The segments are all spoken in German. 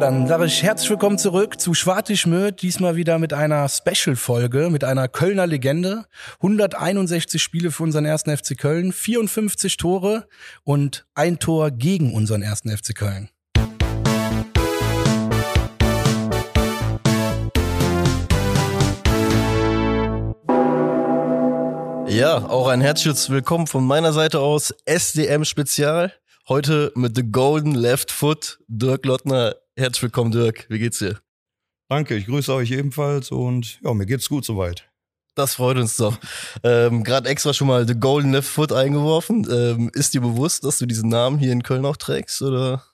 Dann sage ich herzlich willkommen zurück zu Schwartischmöd, diesmal wieder mit einer Special-Folge, mit einer Kölner Legende. 161 Spiele für unseren ersten FC Köln, 54 Tore und ein Tor gegen unseren ersten FC Köln. Ja, auch ein herzliches Willkommen von meiner Seite aus. SDM Spezial. Heute mit The Golden Left Foot. Dirk Lottner. Herzlich willkommen, Dirk. Wie geht's dir? Danke, ich grüße euch ebenfalls und ja, mir geht's gut soweit. Das freut uns doch. Ähm, Gerade extra schon mal The Golden Left Foot eingeworfen. Ähm, ist dir bewusst, dass du diesen Namen hier in Köln auch trägst, oder?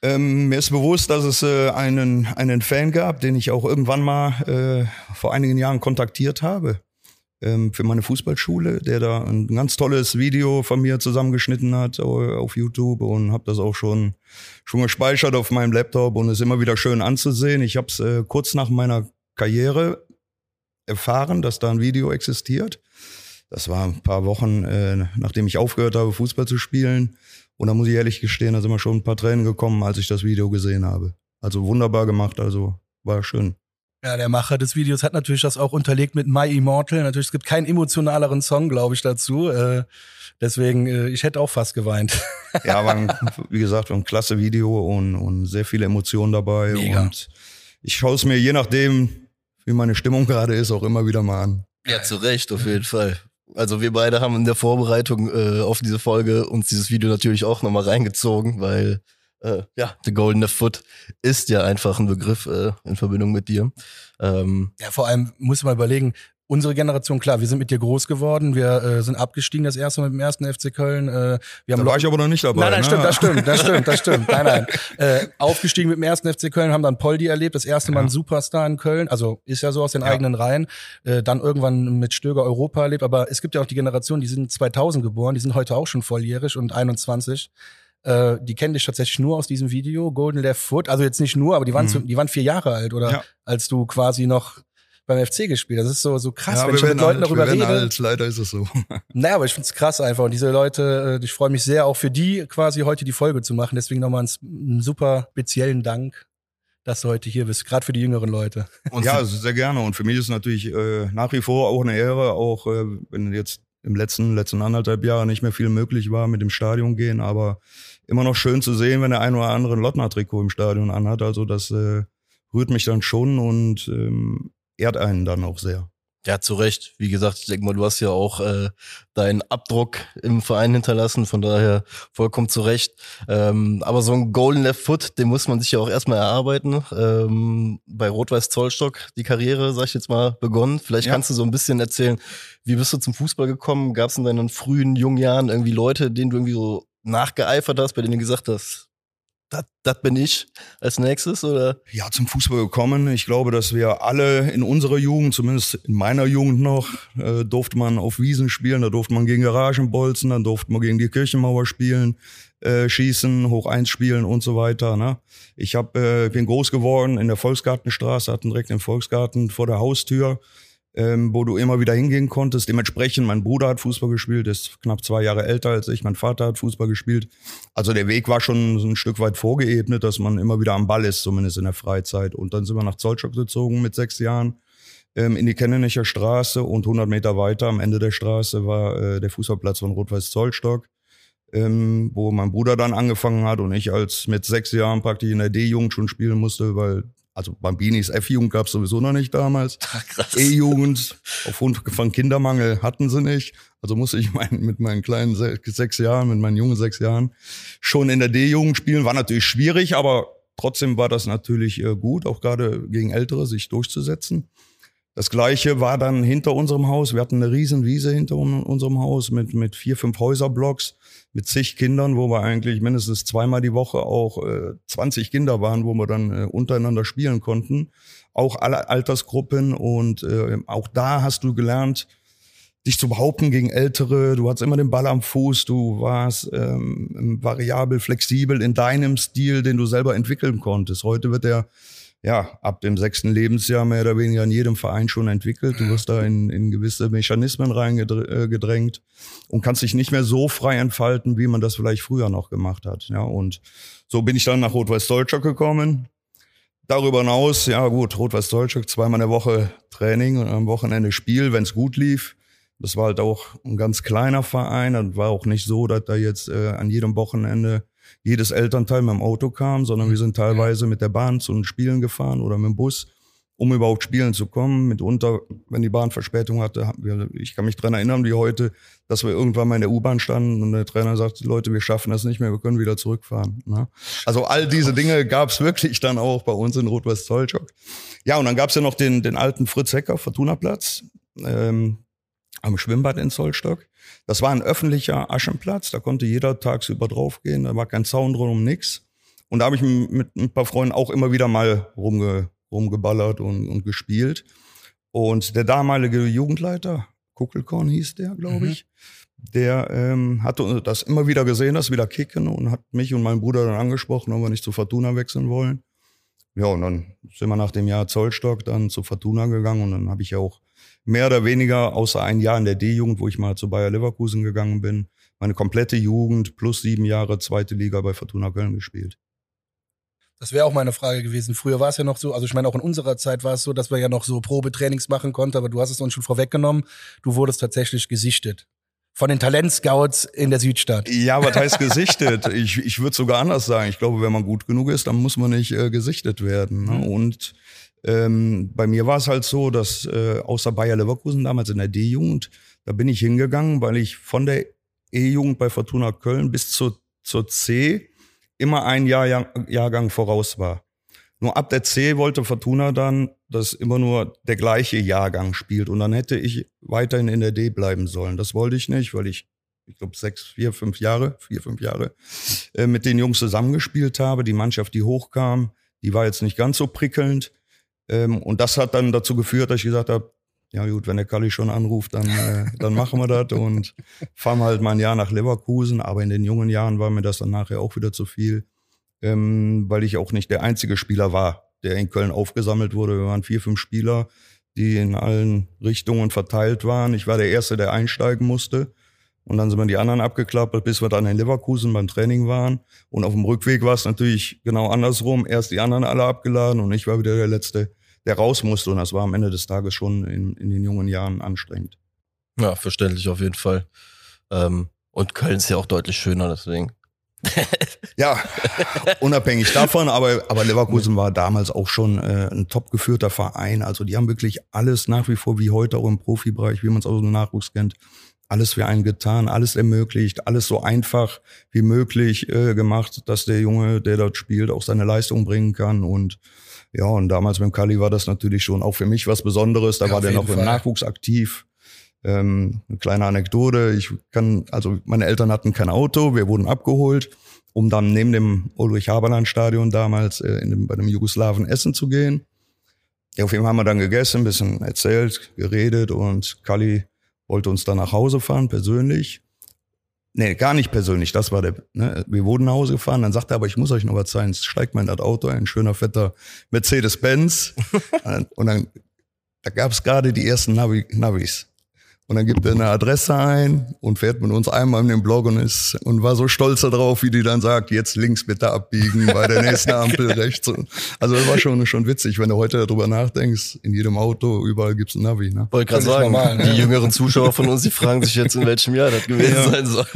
Ähm, mir ist bewusst, dass es äh, einen, einen Fan gab, den ich auch irgendwann mal äh, vor einigen Jahren kontaktiert habe für meine Fußballschule, der da ein ganz tolles Video von mir zusammengeschnitten hat auf YouTube und habe das auch schon schon gespeichert auf meinem Laptop und ist immer wieder schön anzusehen. Ich habe es äh, kurz nach meiner Karriere erfahren, dass da ein Video existiert. Das war ein paar Wochen, äh, nachdem ich aufgehört habe, Fußball zu spielen. Und da muss ich ehrlich gestehen, da sind mir schon ein paar Tränen gekommen, als ich das Video gesehen habe. Also wunderbar gemacht, also war schön. Ja, der Macher des Videos hat natürlich das auch unterlegt mit My Immortal. Natürlich, es gibt keinen emotionaleren Song, glaube ich, dazu. Äh, deswegen, äh, ich hätte auch fast geweint. Ja, war ein, wie gesagt, ein klasse Video und, und sehr viele Emotionen dabei. Mega. Und ich schaue es mir je nachdem, wie meine Stimmung gerade ist, auch immer wieder mal an. Ja, zu Recht, auf jeden Fall. Also wir beide haben in der Vorbereitung äh, auf diese Folge uns dieses Video natürlich auch nochmal reingezogen, weil äh, ja, The Golden Foot ist ja einfach ein Begriff äh, in Verbindung mit dir. Ähm, ja, vor allem muss man überlegen, unsere Generation, klar, wir sind mit dir groß geworden, wir äh, sind abgestiegen das erste Mal mit dem ersten FC Köln. Äh, wir haben da war ich aber noch nicht dabei. Nein, nein, ne? stimmt, das stimmt, das stimmt, das stimmt. Nein, nein. Äh, aufgestiegen mit dem ersten FC Köln, haben dann Poldi erlebt, das erste Mal ein Superstar in Köln, also ist ja so aus den ja. eigenen Reihen. Äh, dann irgendwann mit Stöger Europa erlebt, aber es gibt ja auch die Generation, die sind 2000 geboren, die sind heute auch schon volljährig und 21. Äh, die kenne ich tatsächlich nur aus diesem Video, Golden Left Foot. Also jetzt nicht nur, aber die waren, mhm. zu, die waren vier Jahre alt, oder? Ja. Als du quasi noch beim FC gespielt. Das ist so, so krass, ja, wenn ich mit Leuten alt, darüber rede. Alt, leider ist es so. naja, aber ich find's krass einfach. Und diese Leute, äh, ich freue mich sehr, auch für die quasi heute die Folge zu machen. Deswegen nochmal einen super speziellen Dank, dass du heute hier bist, gerade für die jüngeren Leute. Und ja, sehr gerne. Und für mich ist es natürlich äh, nach wie vor auch eine Ehre, auch äh, wenn jetzt im letzten, letzten anderthalb Jahre nicht mehr viel möglich war mit dem Stadion gehen, aber immer noch schön zu sehen, wenn der ein oder andere Lottner-Trikot im Stadion anhat. Also das äh, rührt mich dann schon und ähm, ehrt einen dann auch sehr. Ja, zu Recht. Wie gesagt, ich denke mal, du hast ja auch äh, deinen Abdruck im Verein hinterlassen, von daher vollkommen zu Recht. Ähm, aber so ein Golden Left Foot, den muss man sich ja auch erstmal erarbeiten. Ähm, bei Rot-Weiß Zollstock die Karriere, sag ich jetzt mal, begonnen. Vielleicht ja. kannst du so ein bisschen erzählen, wie bist du zum Fußball gekommen? Gab es in deinen frühen, jungen Jahren irgendwie Leute, denen du irgendwie so nachgeeifert hast, bei denen du gesagt hast, das bin ich als nächstes, oder? Ja, zum Fußball gekommen. Ich glaube, dass wir alle in unserer Jugend, zumindest in meiner Jugend noch, äh, durfte man auf Wiesen spielen, da durfte man gegen Garagenbolzen, dann durfte man gegen die Kirchenmauer spielen, äh, schießen, hoch eins spielen und so weiter. Ne? Ich hab, äh, bin groß geworden in der Volksgartenstraße, hatten direkt den Volksgarten vor der Haustür ähm, wo du immer wieder hingehen konntest. Dementsprechend, mein Bruder hat Fußball gespielt, ist knapp zwei Jahre älter als ich, mein Vater hat Fußball gespielt. Also der Weg war schon so ein Stück weit vorgeebnet, dass man immer wieder am Ball ist, zumindest in der Freizeit. Und dann sind wir nach Zollstock gezogen mit sechs Jahren ähm, in die Kennenicher Straße und 100 Meter weiter am Ende der Straße war äh, der Fußballplatz von Rot-Weiß Zollstock. Ähm, wo mein Bruder dann angefangen hat und ich als mit sechs Jahren praktisch in der D-Jugend schon spielen musste, weil also Bambinis F-Jugend gab es sowieso noch nicht damals. E-Jugend aufgrund von Kindermangel hatten sie nicht. Also musste ich mein, mit meinen kleinen sechs Jahren, mit meinen jungen sechs Jahren schon in der D-Jugend spielen. War natürlich schwierig, aber trotzdem war das natürlich äh, gut, auch gerade gegen Ältere sich durchzusetzen. Das gleiche war dann hinter unserem Haus. Wir hatten eine riesen Wiese hinter unserem Haus mit, mit vier, fünf Häuserblocks, mit zig Kindern, wo wir eigentlich mindestens zweimal die Woche auch äh, 20 Kinder waren, wo wir dann äh, untereinander spielen konnten. Auch alle Altersgruppen und äh, auch da hast du gelernt, dich zu behaupten gegen Ältere. Du hattest immer den Ball am Fuß, du warst ähm, variabel, flexibel in deinem Stil, den du selber entwickeln konntest. Heute wird der ja, ab dem sechsten Lebensjahr mehr oder weniger in jedem Verein schon entwickelt. Du wirst da in, in gewisse Mechanismen reingedrängt äh, und kannst dich nicht mehr so frei entfalten, wie man das vielleicht früher noch gemacht hat. Ja, und so bin ich dann nach Rot-Weiß Deutschland gekommen. Darüber hinaus, ja gut, Rot-Weiß Deutschland, zweimal in der Woche Training und am Wochenende Spiel, wenn es gut lief. Das war halt auch ein ganz kleiner Verein und war auch nicht so, dass da jetzt äh, an jedem Wochenende jedes Elternteil mit dem Auto kam, sondern wir sind teilweise mit der Bahn zu den Spielen gefahren oder mit dem Bus, um überhaupt spielen zu kommen. Mitunter, wenn die Bahn Verspätung hatte, wir, ich kann mich dran erinnern, wie heute, dass wir irgendwann mal in der U-Bahn standen und der Trainer sagte, Leute, wir schaffen das nicht mehr, wir können wieder zurückfahren. Ne? Also all diese Dinge gab es wirklich dann auch bei uns in Rot-West-Zollstock. Ja, und dann gab es ja noch den, den alten Fritz Hecker, Fortuna-Platz. Ähm, am Schwimmbad in Zollstock. Das war ein öffentlicher Aschenplatz, da konnte jeder tagsüber draufgehen, da war kein Zaun drum, um nix. Und da habe ich mit ein paar Freunden auch immer wieder mal rumge, rumgeballert und, und gespielt. Und der damalige Jugendleiter, Kuckelkorn hieß der, glaube mhm. ich, der ähm, hatte das immer wieder gesehen, das wieder kicken und hat mich und meinen Bruder dann angesprochen, ob wir nicht zu Fortuna wechseln wollen. Ja, und dann sind wir nach dem Jahr Zollstock dann zu Fortuna gegangen und dann habe ich ja auch mehr oder weniger, außer ein Jahr in der D-Jugend, wo ich mal zu Bayer Leverkusen gegangen bin, meine komplette Jugend plus sieben Jahre zweite Liga bei Fortuna Köln gespielt. Das wäre auch meine Frage gewesen. Früher war es ja noch so, also ich meine, auch in unserer Zeit war es so, dass wir ja noch so Probetrainings machen konnten, aber du hast es uns schon vorweggenommen. Du wurdest tatsächlich gesichtet. Von den Talentscouts in der Südstadt. Ja, was heißt gesichtet? ich ich würde sogar anders sagen. Ich glaube, wenn man gut genug ist, dann muss man nicht äh, gesichtet werden. Ne? Mhm. Und ähm, bei mir war es halt so, dass äh, außer Bayer Leverkusen damals in der D-Jugend, da bin ich hingegangen, weil ich von der E-Jugend bei Fortuna Köln bis zur, zur C immer ein Jahr, Jahr, Jahrgang voraus war. Nur ab der C wollte Fortuna dann, dass immer nur der gleiche Jahrgang spielt. Und dann hätte ich weiterhin in der D bleiben sollen. Das wollte ich nicht, weil ich, ich glaube, sechs, vier, fünf Jahre, vier, fünf Jahre äh, mit den Jungs zusammengespielt habe. Die Mannschaft, die hochkam, die war jetzt nicht ganz so prickelnd. Ähm, und das hat dann dazu geführt, dass ich gesagt habe, ja gut, wenn der Kalli schon anruft, dann, äh, dann machen wir das und fahren halt mal ein Jahr nach Leverkusen. Aber in den jungen Jahren war mir das dann nachher auch wieder zu viel, ähm, weil ich auch nicht der einzige Spieler war, der in Köln aufgesammelt wurde. Wir waren vier, fünf Spieler, die in allen Richtungen verteilt waren. Ich war der Erste, der einsteigen musste. Und dann sind wir die anderen abgeklappert, bis wir dann in Leverkusen beim Training waren. Und auf dem Rückweg war es natürlich genau andersrum. Erst die anderen alle abgeladen und ich war wieder der Letzte, der raus musste. Und das war am Ende des Tages schon in, in den jungen Jahren anstrengend. Ja, verständlich auf jeden Fall. Ähm, und Köln ist ja auch deutlich schöner, deswegen. ja, unabhängig davon, aber, aber Leverkusen war damals auch schon äh, ein top geführter Verein. Also die haben wirklich alles nach wie vor wie heute auch im Profibereich, wie man es aus dem Nachwuchs kennt, alles für einen getan, alles ermöglicht, alles so einfach wie möglich äh, gemacht, dass der Junge, der dort spielt, auch seine Leistung bringen kann. Und ja, und damals mit dem Kali war das natürlich schon auch für mich was Besonderes. Da ja, war der noch Fall. im Nachwuchs aktiv. Ähm, eine kleine Anekdote. Ich kann, also meine Eltern hatten kein Auto, wir wurden abgeholt, um dann neben dem Ulrich Haberland Stadion damals äh, in dem, bei dem Jugoslawen essen zu gehen. Ja, auf jeden Fall haben wir dann gegessen, ein bisschen erzählt, geredet und Kali wollte uns dann nach Hause fahren, persönlich. Nee, gar nicht persönlich, das war der, ne? wir wurden nach Hause gefahren, dann sagte er, aber ich muss euch noch was zeigen, steigt mal in das Auto, ein schöner, fetter Mercedes-Benz. und dann, da gab es gerade die ersten Navi, Navis. Und dann gibt er eine Adresse ein und fährt mit uns einmal in den Blog und ist und war so stolz darauf, wie die dann sagt, jetzt links bitte abbiegen bei der nächsten Ampel rechts. Also das war schon, schon witzig, wenn du heute darüber nachdenkst, in jedem Auto, überall gibt's ein Navi. Ne? Wollte gerade sagen, normal, die ja. jüngeren Zuschauer von uns, die fragen sich jetzt, in welchem Jahr das gewesen ja. sein soll.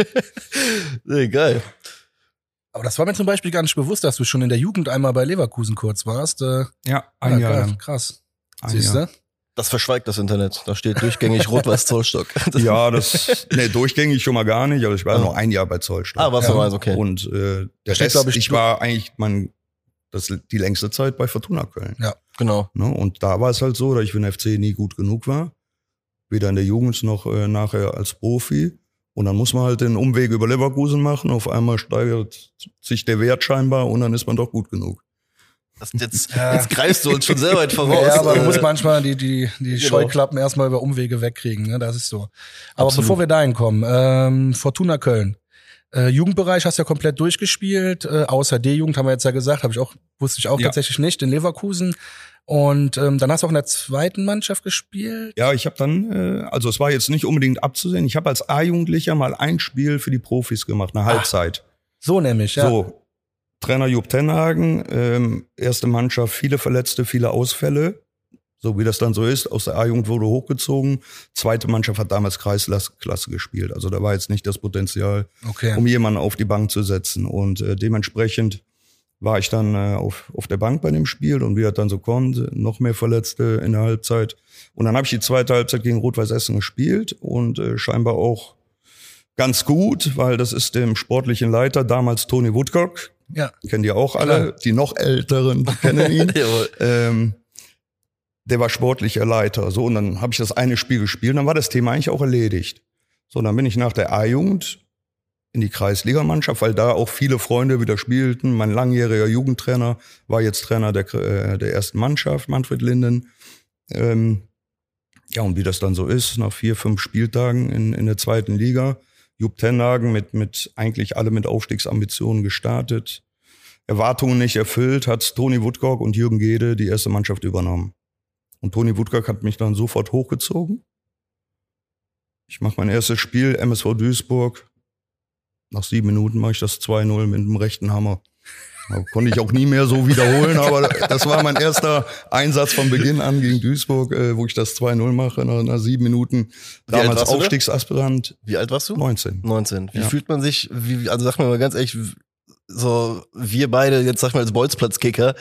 nee, geil. Aber das war mir zum Beispiel gar nicht bewusst, dass du schon in der Jugend einmal bei Leverkusen kurz warst. Äh, ja, ein ja, Jahr. Krass. Siehst du? Das verschweigt das Internet. Da steht durchgängig Rot-Weiß Zollstock. ja, das, nee, durchgängig schon mal gar nicht, aber ich war nur ein Jahr bei Zollstock. Ah, was ja. du okay. Und äh, der steht, Rest, ich, ich war eigentlich mein, das, die längste Zeit bei Fortuna Köln. Ja, genau. Ne? Und da war es halt so, dass ich für den FC nie gut genug war. Weder in der Jugend noch äh, nachher als Profi. Und dann muss man halt den Umweg über Leverkusen machen. Auf einmal steigert sich der Wert scheinbar und dann ist man doch gut genug. Das, jetzt, ja. jetzt greifst du uns schon sehr weit voraus. Ja, aber du musst manchmal die, die, die genau. Scheuklappen erstmal über Umwege wegkriegen, ne? Das ist so. Aber Absolut. bevor wir dahin kommen, ähm, Fortuna Köln. Äh, Jugendbereich hast du ja komplett durchgespielt, äh, außer D-Jugend haben wir jetzt ja gesagt, habe ich auch wusste ich auch Ja. tatsächlich nicht in Leverkusen. Und ähm, dann hast du auch in der zweiten Mannschaft gespielt. Ja, ich habe dann, äh, also es war jetzt nicht unbedingt abzusehen. Ich habe als A-Jugendlicher mal ein Spiel für die Profis gemacht, eine Halbzeit. So nämlich, ja. So, Trainer Jupp Tenhagen, ähm, erste Mannschaft, viele Verletzte, viele Ausfälle. So wie das dann so ist, aus der A-Jugend wurde hochgezogen. Zweite Mannschaft hat damals Kreisklasse gespielt. Also da war jetzt nicht das Potenzial, Okay. um jemanden auf die Bank zu setzen. Und äh, dementsprechend war ich dann äh, auf, auf der Bank bei dem Spiel und wie er dann so konnte, noch mehr Verletzte in der Halbzeit. Und dann habe ich die zweite Halbzeit gegen Rot-Weiß Essen gespielt und äh, scheinbar auch ganz gut, weil das ist dem sportlichen Leiter, damals Tony Woodcock, Ja. kennen die auch alle, die noch Älteren die kennen ihn. Ähm, der war sportlicher Leiter. So, und dann habe ich das eine Spiel gespielt und dann war das Thema eigentlich auch erledigt. So, dann bin ich nach der A-Jugend in die Kreisligamannschaft, weil da auch viele Freunde wieder spielten. Mein langjähriger Jugendtrainer war jetzt Trainer der, äh, der ersten Mannschaft, Manfred Linden. Ähm, ja, und wie das dann so ist, nach vier, fünf Spieltagen in, in der zweiten Liga, Jupp Tenhagen mit, mit eigentlich alle mit Aufstiegsambitionen gestartet. Erwartungen nicht erfüllt, hat Toni Woodcock und Jürgen Gede die erste Mannschaft übernommen. Und Toni Woodcock hat mich dann sofort hochgezogen. Ich mache mein erstes Spiel, MSV Duisburg. Nach sieben Minuten mache ich das 2-0 mit dem rechten Hammer. Konnte ich auch nie mehr so wiederholen, aber das war mein erster Einsatz von Beginn an gegen Duisburg, äh, wo ich das 2-0 mache nach, nach sieben Minuten. Damals? Aufstiegsaspirant, Wie alt warst du? 19. 19. Wie Ja. fühlt man sich, wie, also sag mir mal ganz ehrlich, so wir beide, jetzt sag ich mal als Bolzplatzkicker,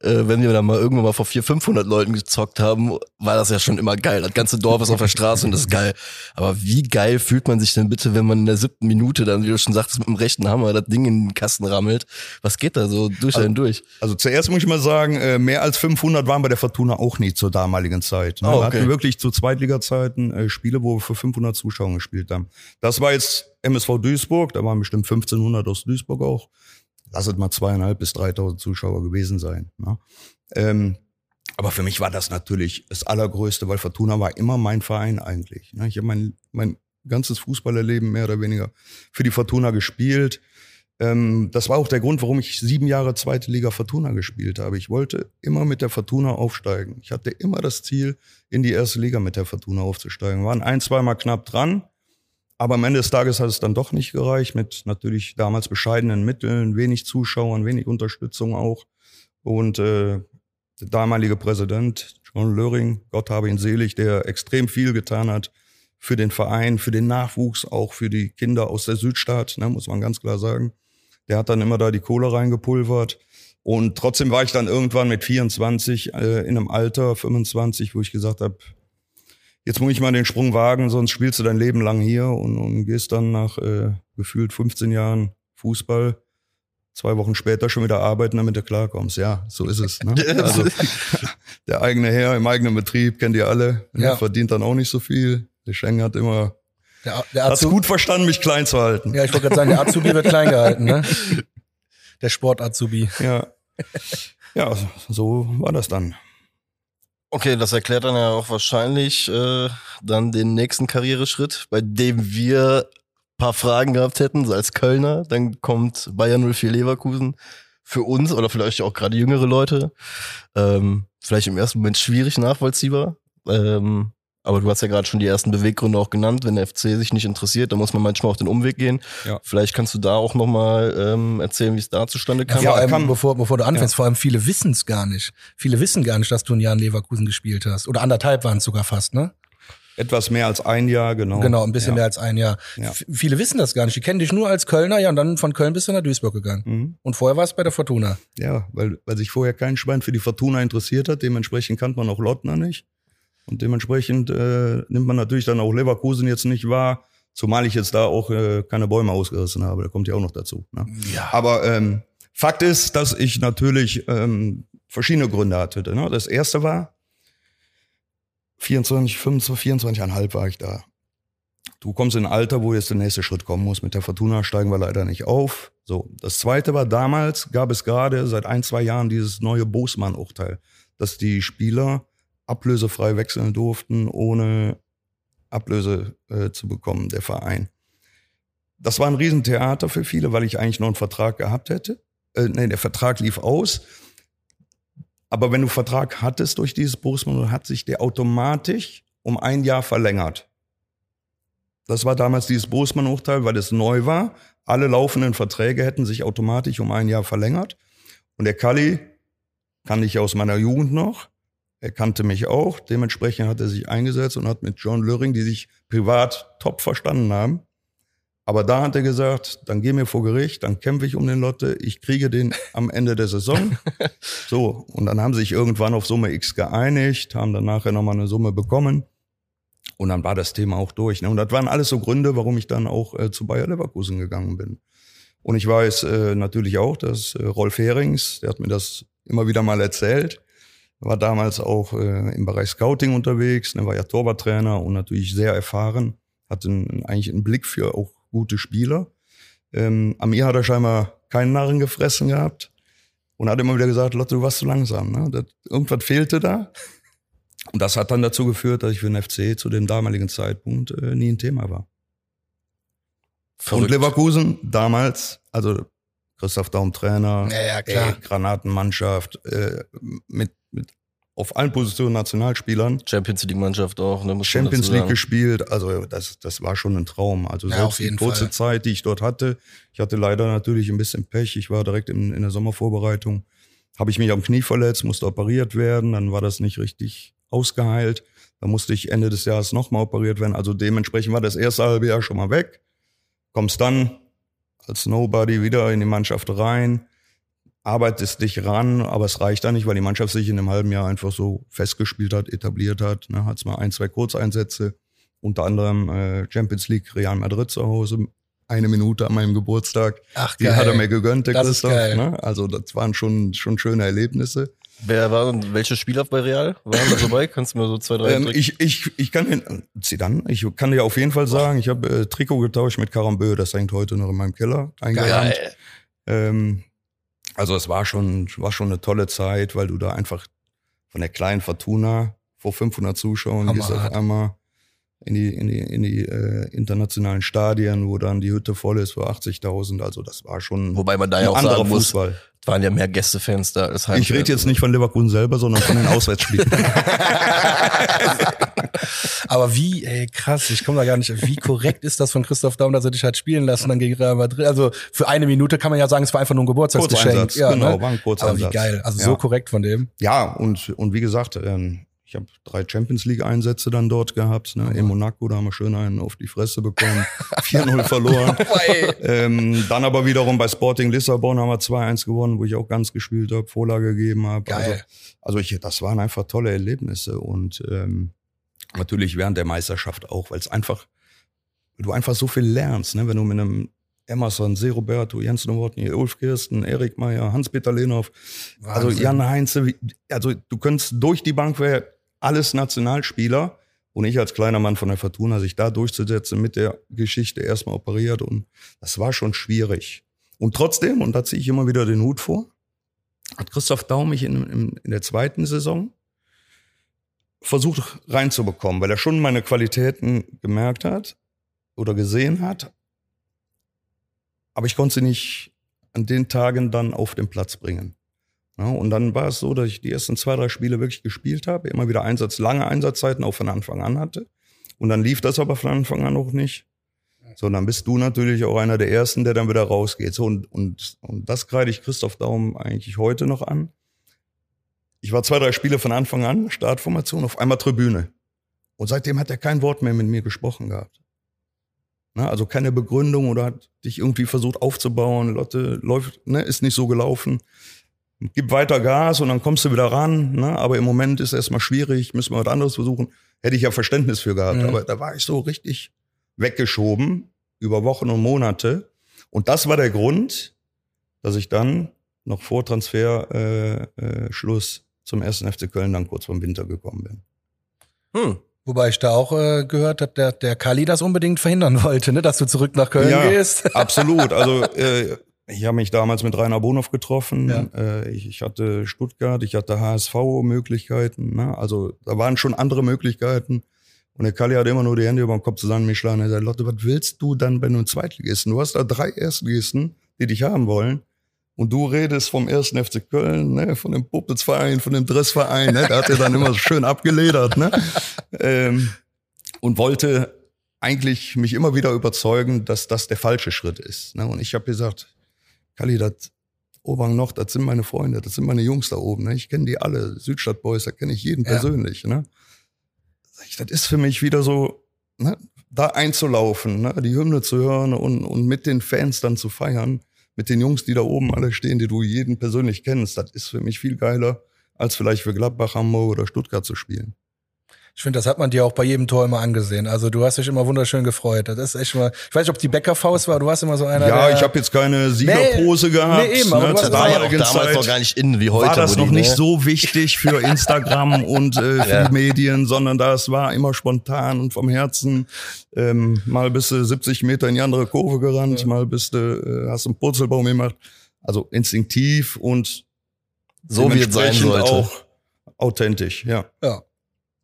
äh, wenn wir dann mal irgendwann mal vor 400, 500 Leuten gezockt haben, war das ja schon immer geil. Das ganze Dorf ist auf der Straße und das ist geil. Aber wie geil fühlt man sich denn bitte, wenn man in der siebten Minute dann, wie du schon sagtest, mit dem rechten Hammer das Ding in den Kasten rammelt? Was geht da so durch einen durch? Also zuerst muss ich mal sagen, äh, mehr als 500 waren bei der Fortuna auch nie zur damaligen Zeit. Ne? Oh, Wir okay. hatten wirklich zu Zweitliga-Zeiten äh, Spiele, wo wir für 500 Zuschauer gespielt haben. Das war jetzt MSV Duisburg, da waren bestimmt 1500 aus Duisburg auch. Lass es mal zweieinhalb bis 3000 Zuschauer gewesen sein. Ne? Ähm, aber für mich war das natürlich das Allergrößte, weil Fortuna war immer mein Verein eigentlich. Ne? Ich habe mein, mein ganzes Fußballerleben mehr oder weniger für die Fortuna gespielt. Ähm, das war auch der Grund, warum ich sieben Jahre zweite Liga Fortuna gespielt habe. Ich wollte immer mit der Fortuna aufsteigen. Ich hatte immer das Ziel, in die erste Liga mit der Fortuna aufzusteigen. Waren ein, zweimal knapp dran. Aber am Ende des Tages hat es dann doch nicht gereicht, mit natürlich damals bescheidenen Mitteln, wenig Zuschauern, wenig Unterstützung auch. Und äh, der damalige Präsident, John Löring, Gott habe ihn selig, der extrem viel getan hat für den Verein, für den Nachwuchs, auch für die Kinder aus der Südstadt, ne, muss man ganz klar sagen. Der hat dann immer da die Kohle reingepulvert. Und trotzdem war ich dann irgendwann mit 24 äh, in einem Alter, 25, wo ich gesagt habe, jetzt muss ich mal den Sprung wagen, sonst spielst du dein Leben lang hier und, und gehst dann nach äh, gefühlt 15 Jahren Fußball zwei Wochen später schon wieder arbeiten, damit du klarkommst. Ja, so ist es. Ne? Also der eigene Herr im eigenen Betrieb, kennt ihr alle, ne, Ja. verdient dann auch nicht so viel. Der Schengen hat immer, Der, der hat's Azubi, gut verstanden, mich klein zu halten. ja, ich wollte gerade sagen, der Azubi wird klein gehalten, ne? Der Sport-Azubi. Ja. Ja, so war das dann. Okay, das erklärt dann ja auch wahrscheinlich äh, dann den nächsten Karriereschritt, bei dem wir paar Fragen gehabt hätten, so als Kölner. Dann kommt Bayern 04 Leverkusen. Für uns oder vielleicht auch gerade jüngere Leute. Ähm, vielleicht im ersten Moment schwierig nachvollziehbar. Ähm, aber du hast ja gerade schon die ersten Beweggründe auch genannt. Wenn der FC sich nicht interessiert, dann muss man manchmal auch den Umweg gehen. Ja. Vielleicht kannst du da auch nochmal ähm, erzählen, wie es da zustande Ja, kam. vor allem, kann- bevor, bevor du anfängst, vor allem viele wissen es gar nicht. Viele wissen gar nicht, dass du ein Jahr in Leverkusen gespielt hast. Oder anderthalb waren es sogar fast, ne? Etwas mehr als ein Jahr, genau. Genau, ein bisschen ja. mehr als ein Jahr. Ja. Viele wissen das gar nicht. Die kennen dich nur als Kölner, ja, und dann von Köln bist du nach Duisburg gegangen. Mhm. Und vorher warst du bei der Fortuna. Ja, weil, weil sich vorher kein Schwein für die Fortuna interessiert hat. Dementsprechend kannte man auch Lottner nicht. Und dementsprechend äh, nimmt man natürlich dann auch Leverkusen jetzt nicht wahr. Zumal ich jetzt da auch äh, keine Bäume ausgerissen habe. Da kommt ja auch noch dazu. Ne? Ja. Aber ähm, Fakt ist, dass ich natürlich ähm, verschiedene Gründe hatte. Ne? Das erste war, 24, 25, 24,5 war ich da. Du kommst in ein Alter, wo jetzt der nächste Schritt kommen muss. Mit der Fortuna steigen wir leider nicht auf. So, das zweite war damals, gab es gerade seit ein, zwei Jahren dieses neue Bosman-Urteil, dass die Spieler ablösefrei wechseln durften, ohne Ablöse äh, zu bekommen, der Verein. das war ein Riesentheater für viele, weil ich eigentlich noch einen Vertrag gehabt hätte. Äh, nee, der Vertrag lief aus. Aber wenn du Vertrag hattest durch dieses Berufsmodell, hat sich der automatisch um ein Jahr verlängert. Das war damals dieses Bosman-Urteil, weil es neu war. Alle laufenden Verträge hätten sich automatisch um ein Jahr verlängert. Und der Kalli kann ich aus meiner Jugend noch. Er kannte mich auch. Dementsprechend hat er sich eingesetzt und hat mit John Löring, die sich privat top verstanden haben. Aber da hat er gesagt, dann geh mir vor Gericht, dann kämpfe ich um den Lotte, ich kriege den am Ende der Saison. so, und dann haben sie sich irgendwann auf Summe X geeinigt, haben dann nachher nochmal eine Summe bekommen. Und dann war das Thema auch durch. Ne? Und das waren alles so Gründe, warum ich dann auch äh, zu Bayer Leverkusen gegangen bin. Und ich weiß äh, natürlich auch, dass äh, Rolf Herings, der hat mir das immer wieder mal erzählt, war damals auch äh, im Bereich Scouting unterwegs, ne, war ja Torwarttrainer und natürlich sehr erfahren, hatte einen, eigentlich einen Blick für auch gute Spieler. Ähm, am ihr hat er scheinbar keinen Narren gefressen gehabt und hat immer wieder gesagt, Lotte, du warst zu langsam. Ne? Das, irgendwas fehlte da. Und das hat dann dazu geführt, dass ich für den FC zu dem damaligen Zeitpunkt äh, nie ein Thema war. Verrückt. Und Leverkusen damals, also Christoph Daum Trainer, ja, ja, klar. Ey, Granatenmannschaft, äh, mit, mit auf allen Positionen Nationalspielern. Champions League Mannschaft auch, ne? Muss Champions League gespielt, also das, das war schon ein Traum. Also ja, selbst die kurze Fall. Zeit, die ich dort hatte, ich hatte leider natürlich ein bisschen Pech. Ich war direkt in, in der Sommervorbereitung, habe ich mich am Knie verletzt, musste operiert werden, dann war das nicht richtig ausgeheilt. Da musste ich Ende des Jahres nochmal operiert werden. Also dementsprechend war das erste halbe Jahr schon mal weg. Kommst dann als Nobody wieder in die Mannschaft rein, arbeitest dich ran, aber es reicht da nicht, weil die Mannschaft sich in einem halben Jahr einfach so festgespielt hat, etabliert hat. Ne, hat mal ein, zwei Kurzeinsätze, unter anderem äh, Champions League Real Madrid zu Hause, eine Minute an meinem Geburtstag. Ach, geil. Die hat er mir gegönnt, der das Christoph. Ne? Also das waren schon, schon schöne Erlebnisse. Wer war und welche Spieler bei Real? Waren da dabei? Kannst du mir so zwei, drei ähm, ich, ich, ich kann den, Zidane, ich kann dir auf jeden Fall sagen, ich habe äh, Trikot getauscht mit Karambö, das hängt heute noch in meinem Keller eingerannt. Ähm, also es war schon, war schon eine tolle Zeit, weil du da einfach von der kleinen Fortuna vor 500 Zuschauern gehst auf einmal in die, in die, in die äh, internationalen Stadien, wo dann die Hütte voll ist für 80.000. Also das war schon Wobei man da ja auch sagen muss, Fußball. waren ja mehr Gästefans da als Ich rede jetzt nicht von Leverkusen selber, sondern von den Auswärtsspielen. Aber wie, ey, krass, ich komme da gar nicht, wie korrekt ist das von Christoph Daum, dass er dich halt spielen lassen dann gegen Real Madrid? Also für eine Minute kann man ja sagen, es war einfach nur ein Geburtstagsgeschenk. Ja, genau, ne? war ein Kurzeinsatz. Aber wie geil, also ja. so korrekt von dem. Ja, und, und wie gesagt, ähm, habe drei Champions League Einsätze dann dort gehabt. Ne? In Monaco, da haben wir schön einen auf die Fresse bekommen. 4-0 verloren. ähm, dann aber wiederum bei Sporting Lissabon haben wir 2-1 gewonnen, wo ich auch ganz gespielt habe, Vorlage gegeben habe. Also, also ich, das waren einfach tolle Erlebnisse. Und ähm, natürlich während der Meisterschaft auch, weil es einfach, du einfach so viel lernst, ne? wenn du mit einem Emerson, Se Roberto, Jens Nowotny, Ulf Kirsten, Erik Meyer, Hans-Peter Lehnhoff, also Jan Heinze, also du könntest durch die Bank, alles Nationalspieler. Und ich als kleiner Mann von der Fortuna, sich da durchzusetzen, mit der Geschichte erstmal operiert. Und das war schon schwierig. Und trotzdem, und da ziehe ich immer wieder den Hut vor, hat Christoph Daum mich in, in, in der zweiten Saison versucht reinzubekommen, weil er schon meine Qualitäten gemerkt hat oder gesehen hat. Aber ich konnte sie nicht an den Tagen dann auf den Platz bringen. Ja, und dann war es so, dass ich die ersten zwei, drei Spiele wirklich gespielt habe, immer wieder Einsatz, lange Einsatzzeiten auch von Anfang an hatte. Und dann lief das aber von Anfang an auch nicht. So, dann bist du natürlich auch einer der Ersten, der dann wieder rausgeht. So, und, und, und das kreide ich Christoph Daum eigentlich heute noch an. Ich war zwei, drei Spiele von Anfang an, Startformation, auf einmal Tribüne. Und seitdem hat er kein Wort mehr mit mir gesprochen gehabt. Na, also keine Begründung oder hat dich irgendwie versucht aufzubauen. Lotte läuft, ne, ist nicht so gelaufen gib weiter Gas und dann kommst du wieder ran. Ne? Aber im Moment ist es erstmal schwierig, müssen wir was anderes versuchen. Hätte ich ja Verständnis für gehabt. Mhm. Aber da war ich so richtig weggeschoben über Wochen und Monate. Und das war der Grund, dass ich dann noch vor Transferschluss äh, äh, Schluss zum ersten FC Köln dann kurz vorm Winter gekommen bin. Hm. Wobei ich da auch äh, gehört habe, der, der Kali das unbedingt verhindern wollte, ne, dass du zurück nach Köln ja, gehst. Absolut. Also äh, ich habe mich damals mit Rainer Bonhoff getroffen. Ja. Äh, ich, ich, hatte Stuttgart, ich hatte HSV-Möglichkeiten. Ne? Also da waren schon andere Möglichkeiten. Und der Kalli hat immer nur die Hände über den Kopf zusammengeschlagen. Er sagt, Lotte, was willst du dann bei einem Zweitligisten? Du hast da drei Erstligisten, die dich haben wollen. Und du redest vom ersten FC Köln, ne, von dem Puppelsverein, von dem Dressverein, ne, da hat er dann immer so schön abgeledert, ne, ähm, und wollte eigentlich mich immer wieder überzeugen, dass das der falsche Schritt ist. Ne? Und ich habe gesagt, Kalli, das Obang noch, das sind meine Freunde, das sind meine Jungs da oben. Ne? Ich kenne die alle, Südstadtboys, da kenne ich jeden ja. persönlich. Ne? Das ist für mich wieder so, ne? da einzulaufen, ne? die Hymne zu hören und, und mit den Fans dann zu feiern mit den Jungs, die da oben alle stehen, die du jeden persönlich kennst, das ist für mich viel geiler, als vielleicht für Gladbach, Hamburg oder Stuttgart zu spielen. Ich finde, das hat man dir auch bei jedem Tor immer angesehen. Also du hast dich immer wunderschön gefreut. Das ist echt mal. Ich weiß nicht, ob die Bäckerfaust war. Du warst immer so einer. Ja, ich habe jetzt keine Siegerpose nee, gehabt. Nee, eben, aber ne, du war ja auch damals Zeit noch gar nicht in wie heute. War das noch nicht ne? so wichtig für Instagram und äh, für ja. die Medien, sondern das war immer spontan und vom Herzen. Ähm, mal bist du 70 Meter in die andere Kurve gerannt, ja. mal bist du äh, hast einen Purzelbaum gemacht. Also instinktiv und so wie es sein sollte. auch authentisch. Ja. Ja.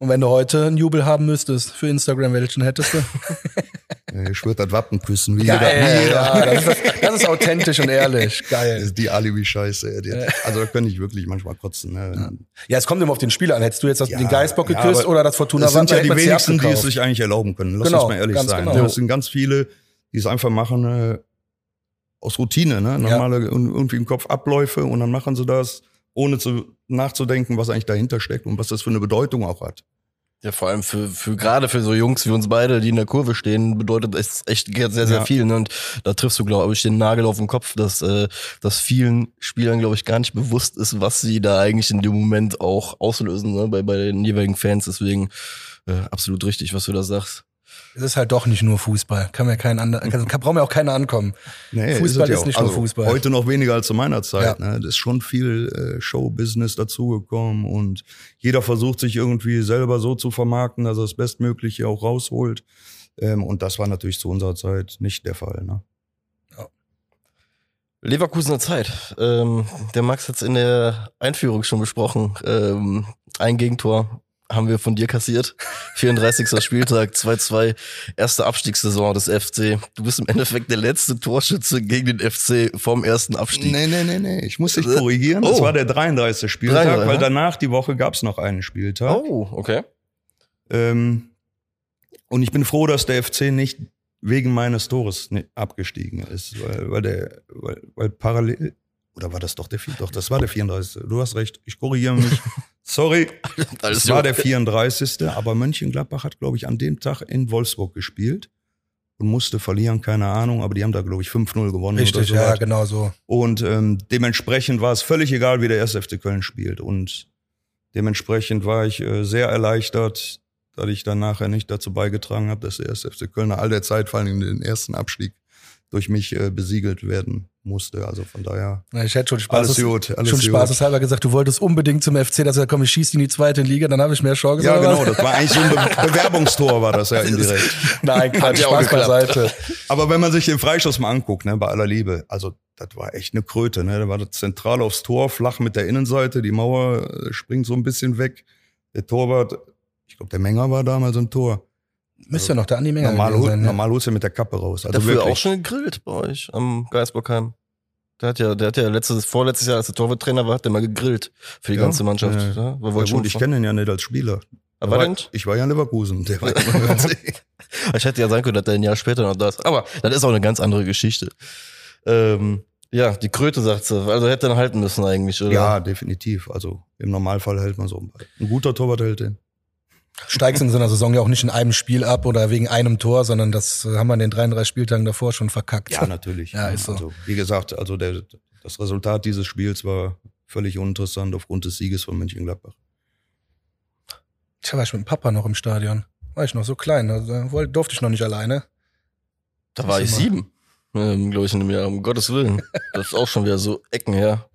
Und wenn du heute einen Jubel haben müsstest für Instagram, welchen hättest du? ich würde das Wappen küssen, wie Geil, jeder. Ja, das, ist, das, ist, authentisch und ehrlich. Geil. Das ist die Alibi-Scheiße. Also da könnte ich wirklich manchmal kotzen. Ne? Ja. ja. es kommt immer auf den Spieler an. Hättest du jetzt das, ja, den Geistbock geküsst oder das Fortuna Das sind ja die wenigsten, die es sich eigentlich erlauben können. Lass genau, uns mal ehrlich sein. Genau. Das sind ganz viele, die es einfach machen äh, aus Routine. Ne? Normale irgendwie im Kopf Abläufe und dann machen sie das ohne zu, nachzudenken, was eigentlich dahinter steckt und was das für eine Bedeutung auch hat. Ja, vor allem für, für gerade für so Jungs wie uns beide, die in der Kurve stehen, bedeutet es echt sehr, sehr ja. viel. Ne? Und da triffst du, glaube ich, den Nagel auf den Kopf, dass, äh, dass vielen Spielern, glaube ich, gar nicht bewusst ist, was sie da eigentlich in dem Moment auch auslösen, ne? bei, bei den jeweiligen Fans. Deswegen äh, absolut richtig, was du da sagst. Es ist halt doch nicht nur Fußball. Kann mir kein anderer, kann, braucht mir auch keiner ankommen. Nee, Fußball ist, ist nicht also nur Fußball. Heute noch weniger als zu meiner Zeit. Ja. Ne? Das ist schon viel äh, Showbusiness dazugekommen und jeder versucht sich irgendwie selber so zu vermarkten, dass er das Bestmögliche auch rausholt. Ähm, und das war natürlich zu unserer Zeit nicht der Fall. Ne? Ja. Leverkusener Zeit. Ähm, der Max hat es in der Einführung schon besprochen. Ähm, ein Gegentor haben wir von dir kassiert. 34. Spieltag, 2-2, erste Abstiegssaison des FC. Du bist im Endeffekt der letzte Torschütze gegen den FC vom ersten Abstieg. Nee, nee, nee, nee. Ich muss dich korrigieren. Das oh. war der 33. Spieltag, 33, weil danach die Woche gab's noch einen Spieltag. Oh, okay. Ähm, und ich bin froh, dass der FC nicht wegen meines Tores abgestiegen ist, weil, weil der, weil, weil parallel, oder war das doch der, doch, das war der 34. Du hast recht, ich korrigiere mich. Sorry, das war der 34. Aber Mönchengladbach hat, glaube ich, an dem Tag in Wolfsburg gespielt und musste verlieren, keine Ahnung, aber die haben da, glaube ich, 5-0 gewonnen. Richtig, so ja, genau so. Und ähm, dementsprechend war es völlig egal, wie der erste FC Köln spielt. Und dementsprechend war ich äh, sehr erleichtert, dass ich dann nachher nicht dazu beigetragen habe, dass der erste FC Köln nach all der Zeit, vor allem in den ersten Abstieg, durch mich äh, besiegelt werden musste. Also von daher. Na, ich hätte schon Spaß, alles gut, alles schon spaßeshalber gesagt, du wolltest unbedingt zum FC, dass er komm, ich schieße in die zweite Liga, dann habe ich mehr Chance. Ja, genau, das war eigentlich so ein Be Bewerbungstor, war das ja indirekt. Nein, Quatsch, Spaß beiseite. Aber wenn man sich den Freischuss mal anguckt, ne, bei aller Liebe, also das war echt eine Kröte, ne? Da war das zentral aufs Tor, flach mit der Innenseite, die Mauer äh, springt so ein bisschen weg. Der Torwart, ich glaube, der Menger war damals im Tor. Müsste ja noch der Andi Menger normal, sein. Ne? Normal holst du mit der Kappe raus. Also Dafür wirklich. auch schon gegrillt bei euch am Geisbockheim. Der hat ja, der hat ja letztes, vorletztes Jahr, als der Torwarttrainer war, hat der mal gegrillt für die ja, ganze Mannschaft. Ja, ja. ja gut, ich kenne ihn ja nicht als Spieler. Aber war, ich war ja in Leverkusen. Der war ich hätte ja sagen können, dass er ein Jahr später noch da ist. Aber das ist auch eine ganz andere Geschichte. Ähm, ja, die Kröte sagt sie. Also hätte er halten müssen eigentlich, oder? Ja, definitiv. Also im Normalfall hält man so. Ein guter Torwart hält den steigst in so einer Saison ja auch nicht in einem Spiel ab oder wegen einem Tor, sondern das haben wir in den 33 Spieltagen davor schon verkackt. Ja, natürlich. Ja, ist so. Also, wie gesagt, also der, das Resultat dieses Spiels war völlig uninteressant aufgrund des Sieges von Mönchengladbach. Ich war ich mit dem Papa noch im Stadion. War ich noch so klein, also durfte ich noch nicht alleine. Da war ich sieben, ähm, glaube ich, in dem Jahr, um Gottes Willen. Das ist auch schon wieder so Ecken her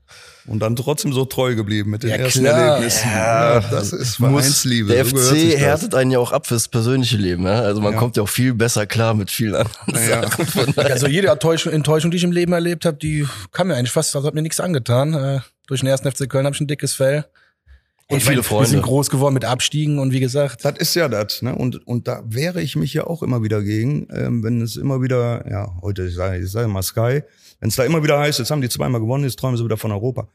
und dann trotzdem so treu geblieben mit den ja, ersten klar. Erlebnissen. Ja, das ist Vereinsliebe. Der so FC härtet einen ja auch ab fürs persönliche Leben. Ja? Also man ja. kommt ja auch viel besser klar mit vielen anderen ja. Sachen. Also jede Enttäuschung, Enttäuschung, die ich im Leben erlebt habe, die kam mir eigentlich fast, also hat mir nichts angetan. Äh, durch den ersten FC Köln habe ich ein dickes Fell. Und viele Freunde. Wir sind groß geworden mit Abstiegen und wie gesagt. Das ist ja das, ne? Und, und da wehre ich mich ja auch immer wieder gegen, ähm, wenn es immer wieder, ja, heute, ich sage ich sag mal Sky, wenn es da immer wieder heißt, jetzt haben die zweimal gewonnen, jetzt träumen sie wieder von Europa.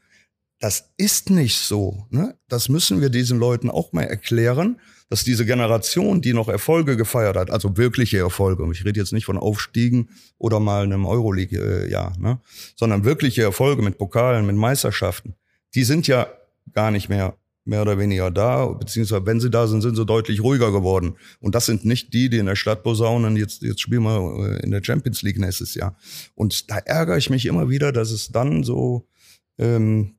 Das ist nicht so. Ne? Das müssen wir diesen Leuten auch mal erklären, dass diese Generation, die noch Erfolge gefeiert hat, also wirkliche Erfolge, ich rede jetzt nicht von Aufstiegen oder mal einem Euroleague-Jahr, ne? sondern wirkliche Erfolge mit Pokalen, mit Meisterschaften, die sind ja gar nicht mehr mehr oder weniger da, beziehungsweise wenn sie da sind, sind sie deutlich ruhiger geworden. Und das sind nicht die, die in der Stadt posaunen, jetzt, jetzt spielen wir äh, in der Champions League nächstes Jahr. Und da ärgere ich mich immer wieder, dass es dann so ähm,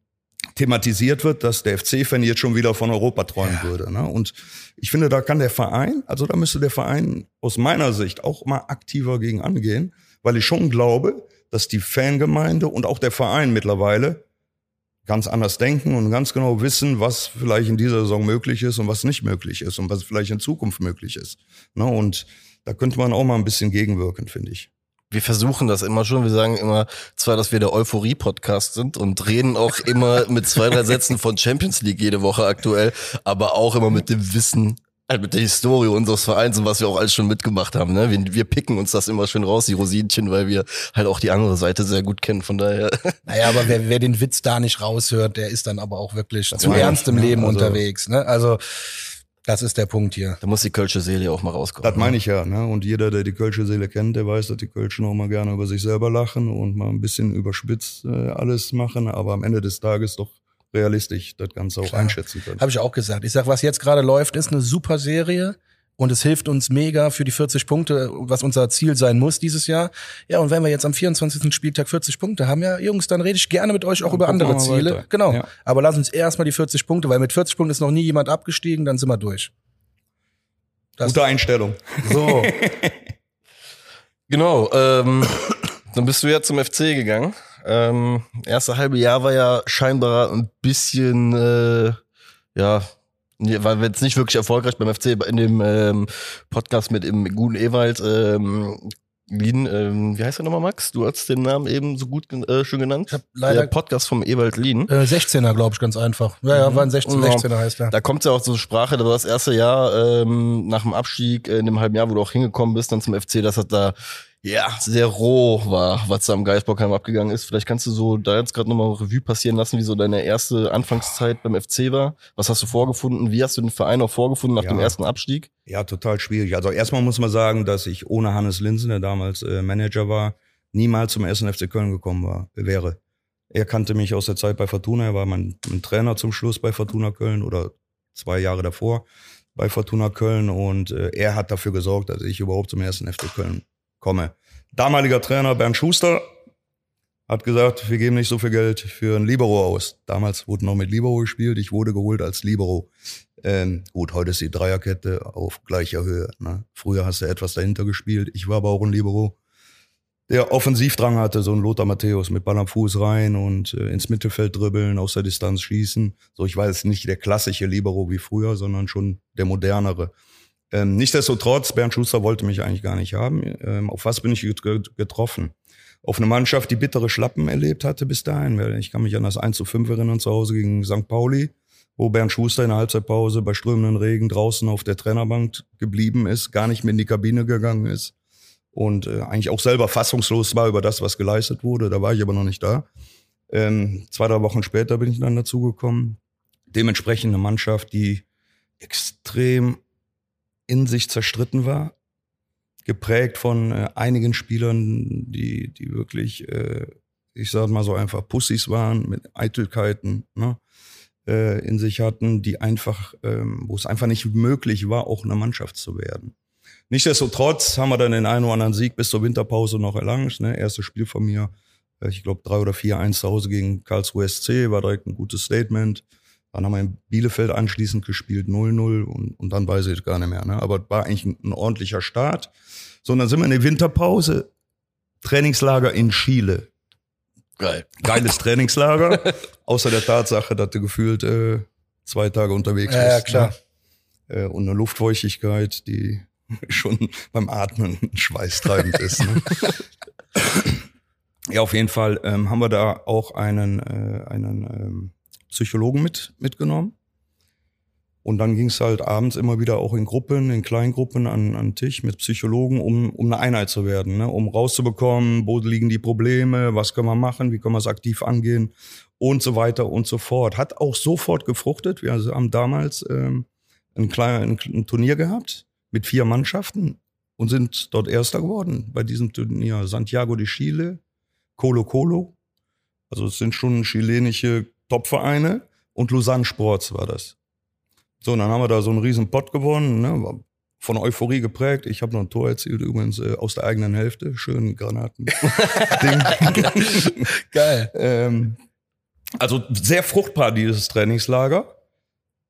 thematisiert wird, dass der FC-Fan jetzt schon wieder von Europa träumen ja. würde. Ne? Und ich finde, da kann der Verein, also da müsste der Verein aus meiner Sicht auch mal aktiver gegen angehen, weil ich schon glaube, dass die Fangemeinde und auch der Verein mittlerweile ganz anders denken und ganz genau wissen, was vielleicht in dieser Saison möglich ist und was nicht möglich ist und was vielleicht in Zukunft möglich ist. Ne? Und da könnte man auch mal ein bisschen gegenwirken, finde ich. Wir versuchen das immer schon. Wir sagen immer zwar, dass wir der Euphorie-Podcast sind und reden auch immer mit zwei, drei Sätzen von Champions League jede Woche aktuell, aber auch immer mit dem Wissen, halt mit der Historie unseres Vereins und was wir auch alles schon mitgemacht haben. Ne? Wir, wir picken uns das immer schön raus, die Rosinchen, weil wir halt auch die andere Seite sehr gut kennen. Von daher. Naja, aber wer, wer den Witz da nicht raushört, der ist dann aber auch wirklich das zu ernst im Leben also, unterwegs. Ne? Also das ist der Punkt hier. Da muss die Kölsche Seele auch mal rauskommen. Das meine ich ja. Ne? Und jeder, der die Kölsche Seele kennt, der weiß, dass die Kölschen auch mal gerne über sich selber lachen und mal ein bisschen überspitzt äh, alles machen, aber am Ende des Tages doch realistisch das Ganze auch Klar. einschätzen können. Habe ich auch gesagt. Ich sag, was jetzt gerade läuft, ist eine super Serie. Und es hilft uns mega für die 40 Punkte, was unser Ziel sein muss dieses Jahr. Ja, und wenn wir jetzt am 24. Spieltag 40 Punkte haben, ja, Jungs, dann rede ich gerne mit euch auch ja, über andere Ziele. Weiter. Genau. Ja. Aber lass uns erstmal die 40 Punkte, weil mit 40 Punkten ist noch nie jemand abgestiegen, dann sind wir durch. Das Gute Einstellung. So. genau. Ähm, dann bist du ja zum FC gegangen. Ähm, erste halbe Jahr war ja scheinbar ein bisschen, äh, ja, war jetzt nicht wirklich erfolgreich beim FC in dem ähm, Podcast mit dem guten Ewald. Ähm, Lien, ähm, wie heißt er nochmal, Max? Du hast den Namen eben so gut äh, schön genannt. Ich hab leider Der Podcast vom Ewald Lien. Äh, 16er, glaube ich, ganz einfach. Ja, ja, war ein 16, 16er heißt er. Da kommt ja auch zur Sprache, das war das erste Jahr ähm, nach dem Abstieg, äh, in dem halben Jahr, wo du auch hingekommen bist, dann zum FC, das hat da ja, sehr roh war, was da am Geisbockheim abgegangen ist. Vielleicht kannst du so da jetzt gerade nochmal Revue passieren lassen, wie so deine erste Anfangszeit beim FC war. Was hast du vorgefunden? Wie hast du den Verein auch vorgefunden nach ja. dem ersten Abstieg? Ja, total schwierig. Also erstmal muss man sagen, dass ich ohne Hannes Linsen, der damals äh, Manager war, niemals zum ersten FC Köln gekommen war, wäre. Er kannte mich aus der Zeit bei Fortuna, er war mein, mein Trainer zum Schluss bei Fortuna Köln oder zwei Jahre davor bei Fortuna Köln und äh, er hat dafür gesorgt, dass ich überhaupt zum ersten FC Köln komme. Damaliger Trainer Bernd Schuster hat gesagt, wir geben nicht so viel Geld für ein Libero aus. Damals wurde noch mit Libero gespielt, ich wurde geholt als Libero. Ähm, gut, heute ist die Dreierkette auf gleicher Höhe. Ne? Früher hast du etwas dahinter gespielt. Ich war aber auch ein Libero, der Offensivdrang hatte, so ein Lothar Matthäus mit Ball am Fuß rein und äh, ins Mittelfeld dribbeln, aus der Distanz schießen. So, ich war jetzt nicht der klassische Libero wie früher, sondern schon der modernere. Ähm, nichtsdestotrotz, Bernd Schuster wollte mich eigentlich gar nicht haben. Ähm, auf was bin ich getroffen? Auf eine Mannschaft, die bittere Schlappen erlebt hatte bis dahin. Ich kann mich an das 1 zu 5 erinnern zu Hause gegen St. Pauli, wo Bernd Schuster in der Halbzeitpause bei strömenden Regen draußen auf der Trainerbank geblieben ist, gar nicht mehr in die Kabine gegangen ist und äh, eigentlich auch selber fassungslos war über das, was geleistet wurde. Da war ich aber noch nicht da. Ähm, zwei, drei Wochen später bin ich dann dazugekommen. Dementsprechend eine Mannschaft, die extrem in sich zerstritten war, geprägt von äh, einigen Spielern, die, die wirklich, äh, ich sag mal so einfach Pussys waren, mit Eitelkeiten, ne, äh, in sich hatten, die einfach, ähm, wo es einfach nicht möglich war, auch eine Mannschaft zu werden. Nichtsdestotrotz haben wir dann den einen oder anderen Sieg bis zur Winterpause noch erlangt. Ne? Erstes Spiel von mir, äh, ich glaube drei oder vier, eins zu Hause gegen Karlsruhe SC, war direkt ein gutes Statement. Dann haben wir in Bielefeld anschließend gespielt, 0-0 und, und dann weiß ich gar nicht mehr. Ne? Aber war eigentlich ein, ein ordentlicher Start. So, und dann sind wir in der Winterpause, Trainingslager in Chile. Geil. Geiles Trainingslager, außer der Tatsache, dass du gefühlt äh, zwei Tage unterwegs ja, bist. Ja, klar. Ne? Äh, und eine Luftfeuchtigkeit, die schon beim Atmen schweißtreibend ist. Ne? ja, auf jeden Fall ähm, haben wir da auch einen, äh, einen ähm, Psychologen mit, mitgenommen, Und dann ging es halt abends immer wieder auch in Gruppen, in Kleingruppen an, an Tisch mit Psychologen, um, um eine Einheit zu werden, ne? um rauszubekommen, wo liegen die Probleme, was können wir machen, wie können wir es aktiv angehen und so weiter und so fort. Hat auch sofort gefruchtet. Wir haben damals ähm, ein, klein, ein Turnier gehabt mit vier Mannschaften und sind dort Erster geworden bei diesem Turnier. Santiago de Chile, Colo Colo, also es sind schon chilenische Topvereine und Lausanne Sports war das. So, und dann haben wir da so einen riesen Pott gewonnen, ne? von Euphorie geprägt. Ich habe noch ein Tor erzielt, übrigens äh, aus der eigenen Hälfte. Schön Granaten. Geil. Ähm, also sehr fruchtbar, dieses Trainingslager.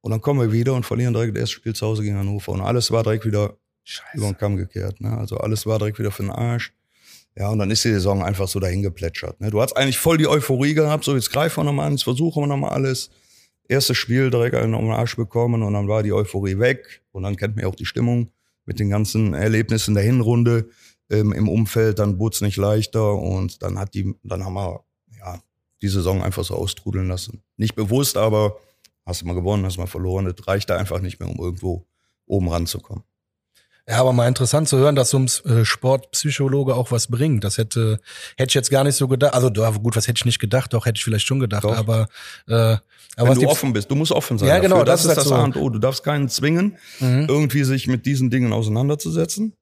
Und dann kommen wir wieder und verlieren direkt das erste Spiel zu Hause gegen Hannover. Und alles war direkt wieder Scheiße. über den Kamm gekehrt. Ne? Also alles war direkt wieder für den Arsch. Ja, und dann ist die Saison einfach so dahin geplätschert. Ne? Du hast eigentlich voll die Euphorie gehabt, so jetzt greifen wir nochmal an, jetzt versuchen wir nochmal alles erstes Spiel direkt einen um den Arsch bekommen und dann war die Euphorie weg. Und dann kennt man ja auch die Stimmung mit den ganzen Erlebnissen der Hinrunde ähm, im Umfeld. Dann wurde es nicht leichter und dann hat die, dann haben wir ja die Saison einfach so austrudeln lassen. Nicht bewusst, aber hast du mal gewonnen, hast du mal verloren. Das reicht da einfach nicht mehr, um irgendwo oben ranzukommen. Ja, aber mal interessant zu hören, dass so ein äh, Sportpsychologe auch was bringt. Das hätte hätte ich jetzt gar nicht so gedacht. Also gut, was hätte ich nicht gedacht, doch hätte ich vielleicht schon gedacht, doch. aber äh, aber Wenn du offen bist, du musst offen sein. Ja, genau, dafür. das, das, ist halt das A und O. Du darfst keinen zwingen, mhm. irgendwie sich mit diesen Dingen auseinanderzusetzen.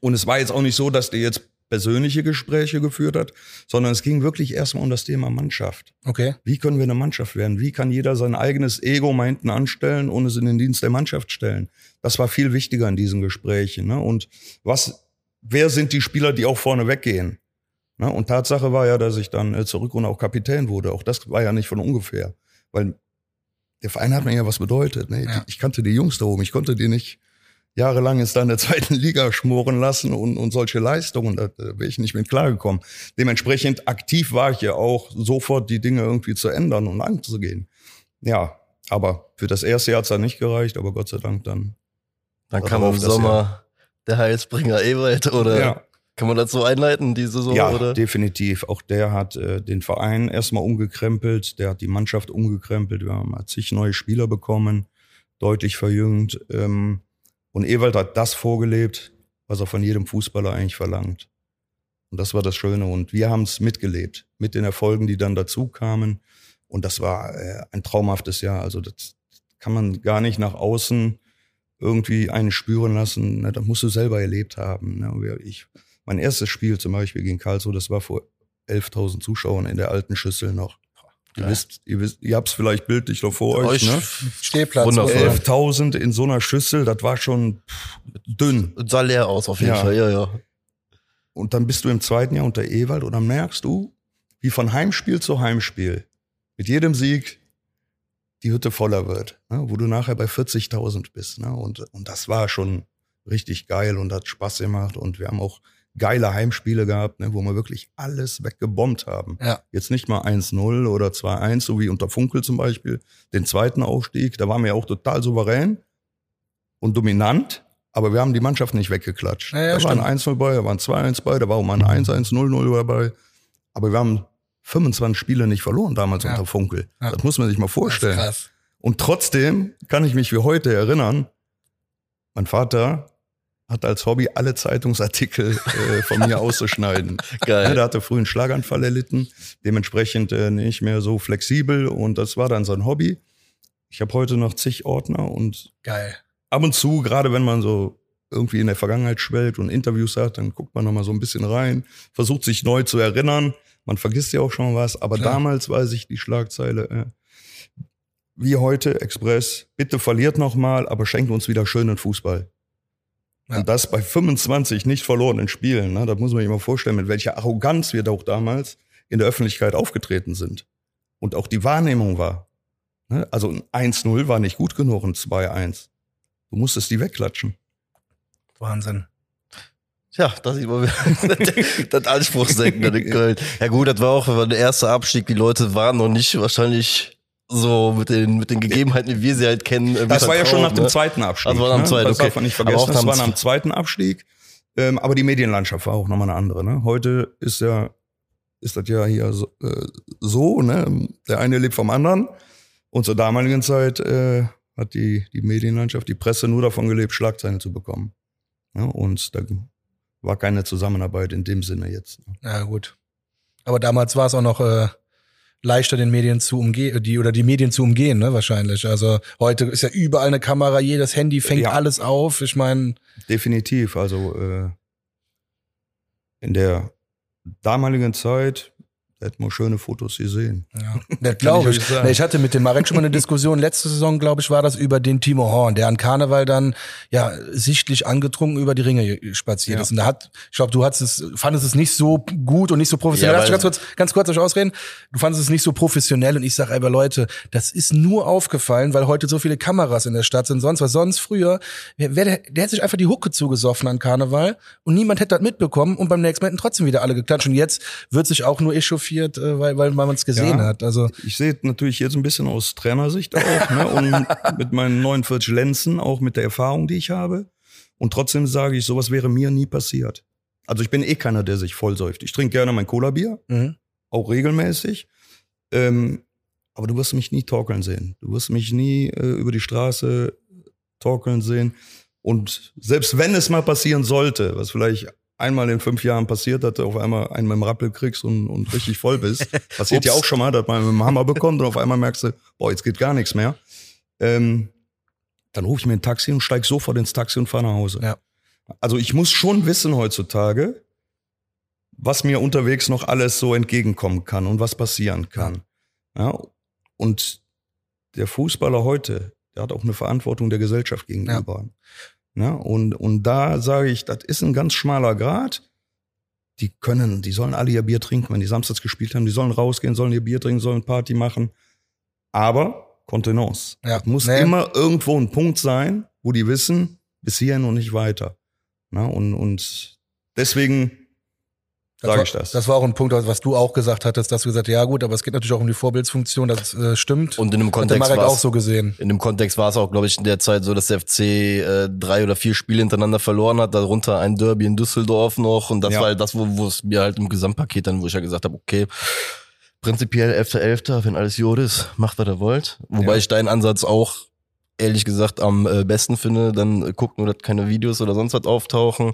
Und es war jetzt auch nicht so, dass der jetzt persönliche Gespräche geführt hat, sondern es ging wirklich erstmal um das Thema Mannschaft. Okay. Wie können wir eine Mannschaft werden? Wie kann jeder sein eigenes Ego mal hinten anstellen und es in den Dienst der Mannschaft stellen? Das war viel wichtiger in diesen Gesprächen. Ne? Und was, wer sind die Spieler, die auch vorne weggehen? Ne? Und Tatsache war ja, dass ich dann äh, zurück und auch Kapitän wurde. Auch das war ja nicht von ungefähr. Weil der Verein hat mir ja was bedeutet. Ne? Ja. Ich kannte die Jungs da oben, ich konnte die nicht jahrelang jetzt da in der zweiten Liga schmoren lassen und, und solche Leistungen, da, da wäre ich nicht mit klargekommen. Dementsprechend aktiv war ich ja auch, sofort die Dinge irgendwie zu ändern und anzugehen. Ja, aber für das erste Jahr hat's dann nicht gereicht, aber Gott sei Dank dann. Dann kam im Sommer der Heilsbringer Ewald, oder? Ja. Kann man das so einleiten, diese Saison? Ja, oder? definitiv. Auch der hat äh, den Verein erstmal umgekrempelt, der hat die Mannschaft umgekrempelt. Wir haben zig neue Spieler bekommen, deutlich verjüngt. Ähm, und Ewald hat das vorgelebt, was er von jedem Fußballer eigentlich verlangt. Und das war das Schöne. Und wir haben es mitgelebt, mit den Erfolgen, die dann dazu kamen. Und das war äh, ein traumhaftes Jahr. Also das kann man gar nicht nach außen irgendwie einen spüren lassen. Das musst du selber erlebt haben. Ne? Ich, mein erstes Spiel zum Beispiel gegen Karlsruhe, das war vor 11.000 Zuschauern in der alten Schüssel noch. Ihr wisst, ihr wisst, ihr habt's vielleicht bildlich noch vor euch, ne? Stehplatz. 11.000 in so einer Schüssel, das war schon pff, dünn. Sah leer aus auf jeden ja. Fall, ja, ja. Und dann bist du im zweiten Jahr unter Ewald und dann merkst du, wie von Heimspiel zu Heimspiel, mit jedem Sieg die Hütte voller wird, ne? wo du nachher bei 40.000 bist. Ne? Und, und das war schon richtig geil und hat Spaß gemacht und wir haben auch geile Heimspiele gehabt, ne, wo wir wirklich alles weggebombt haben. Ja. Jetzt nicht mal 1-0 oder 2-1, so wie unter Funkel zum Beispiel. Den zweiten Aufstieg, da waren wir ja auch total souverän und dominant, aber wir haben die Mannschaft nicht weggeklatscht. Ja, ja, da waren 1-0 bei, da waren 2-1 bei, da war auch mal ein 1-1-0-0 dabei. Aber wir haben 25 Spiele nicht verloren damals ja. unter Funkel. Das muss man sich mal vorstellen. Und trotzdem kann ich mich wie heute erinnern, mein Vater hat als Hobby alle Zeitungsartikel äh, von mir auszuschneiden. Geil. Ja, der hatte früh einen Schlaganfall erlitten, dementsprechend äh, nicht mehr so flexibel und das war dann sein Hobby. Ich habe heute noch zig Ordner und Geil. ab und zu, gerade wenn man so irgendwie in der Vergangenheit schwelgt und Interviews hat, dann guckt man noch mal so ein bisschen rein, versucht sich neu zu erinnern. Man vergisst ja auch schon was, aber Klar. damals weiß ich die Schlagzeile, äh, wie heute Express, bitte verliert noch mal, aber schenkt uns wieder schönen Fußball. Ja. Und das bei 25 nicht verlorenen Spielen. Ne? Da muss man sich mal vorstellen, mit welcher Arroganz wir doch damals in der Öffentlichkeit aufgetreten sind. Und auch die Wahrnehmung war. Ne? Also ein 1-0 war nicht gut genug, ein 2-1. Du musstest die wegklatschen. Wahnsinn. Ja, das sieht man das Anspruchsdenken in Köln. Ja gut, das war auch der erste Abstieg. Die Leute waren noch nicht wahrscheinlich so mit den, mit den Gegebenheiten, wie wir sie halt kennen. Äh, das war ja schon nach dem ne? zweiten Abstieg. Also war nach dem zweiten, ne? Das okay. darf man nicht vergessen. Das war nach dem zweiten Abstieg. Ähm, aber die Medienlandschaft war auch nochmal eine andere. Ne? Heute ist ja, ist das ja hier so, äh, so, ne? Der eine lebt vom anderen. Und zur damaligen Zeit äh, hat die, die Medienlandschaft, die Presse nur davon gelebt, Schlagzeilen zu bekommen. Ja, und da war keine Zusammenarbeit in dem Sinne jetzt. Ne? Ja, gut. Aber damals war es auch noch äh, leichter, den Medien zu umgehen, die oder die Medien zu umgehen, ne, wahrscheinlich. Also heute ist ja überall eine Kamera, jedes Handy fängt ja. alles auf. Ich meine. Definitiv. Also äh, in der damaligen Zeit hätten wir schöne Fotos gesehen. Ja, das glaube ich. Ich. ich hatte mit dem Marek schon mal eine Diskussion. Letzte Saison, glaube ich, war das über den Timo Horn, der an Karneval dann ja sichtlich angetrunken über die Ringe spaziert ja. ist. Und da hat, ich glaube, du hattest es, fandest es nicht so gut und nicht so professionell. Ja, ganz kurz, ganz kurz euch ausreden. Du fandest es nicht so professionell und ich sage aber Leute, das ist nur aufgefallen, weil heute so viele Kameras in der Stadt sind. Sonst was sonst früher, wer, der, der hätte sich einfach die Hucke zugesoffen an Karneval und niemand hätte das mitbekommen und beim nächsten Mal hätten trotzdem wieder alle geklatscht. Und jetzt wird sich auch nur echauffiert echauffiert, äh, weil, weil man es gesehen ja, hat. Also ich sehe natürlich jetzt ein bisschen aus Trainersicht auch ne? und mit meinen 49 Lenzen, auch mit der Erfahrung, die ich habe. Und trotzdem sage ich, sowas wäre mir nie passiert. Also ich bin eh keiner, der sich vollsäuft. Ich trinke gerne mein Cola-Bier, mhm. auch regelmäßig. Ähm, aber du wirst mich nie torkeln sehen. Du wirst mich nie äh, über die Straße torkeln sehen. Und selbst wenn es mal passieren sollte, was vielleicht einmal in fünf Jahren passiert, dass du auf einmal einen mit dem Rappel kriegst und, und richtig voll bist. Passiert ja auch schon mal, dass man mit dem Hammer bekommt und auf einmal merkst du, boah, jetzt geht gar nichts mehr. Ähm, dann rufe ich mir ein Taxi und steige sofort ins Taxi und fahre nach Hause. Ja. Also ich muss schon wissen heutzutage, was mir unterwegs noch alles so entgegenkommen kann und was passieren kann. Ja, und der Fußballer heute, der hat auch eine Verantwortung der Gesellschaft gegenüber. Ja. Ne? Und, und da sage ich, das ist ein ganz schmaler Grad. Die können, die sollen alle ihr Bier trinken, wenn die samstags gespielt haben. Die sollen rausgehen, sollen ihr Bier trinken, sollen Party machen. Aber Kontenance. Ja. Es muss nee. immer irgendwo ein Punkt sein, wo die wissen, bis hierhin und nicht weiter. Ne? und, und deswegen sage ich das. Das war auch ein Punkt, was du auch gesagt hattest, dass du gesagt hast, ja gut, aber es geht natürlich auch um die Vorbildsfunktion, das äh, stimmt. Und in dem Kontext war auch so gesehen. In dem Kontext war es auch, glaube ich, in der Zeit so, dass der FC äh, drei oder vier Spiele hintereinander verloren hat, darunter ein Derby in Düsseldorf noch und das ja. war halt das, wo, es mir halt im Gesamtpaket dann, wo ich ja gesagt habe, okay, prinzipiell 11.11., wenn alles Jod ist, macht, was ihr wollt. Wobei ja. ich deinen Ansatz auch ehrlich gesagt am äh, besten finde, dann guckt nur, dass keine Videos oder sonst was auftauchen,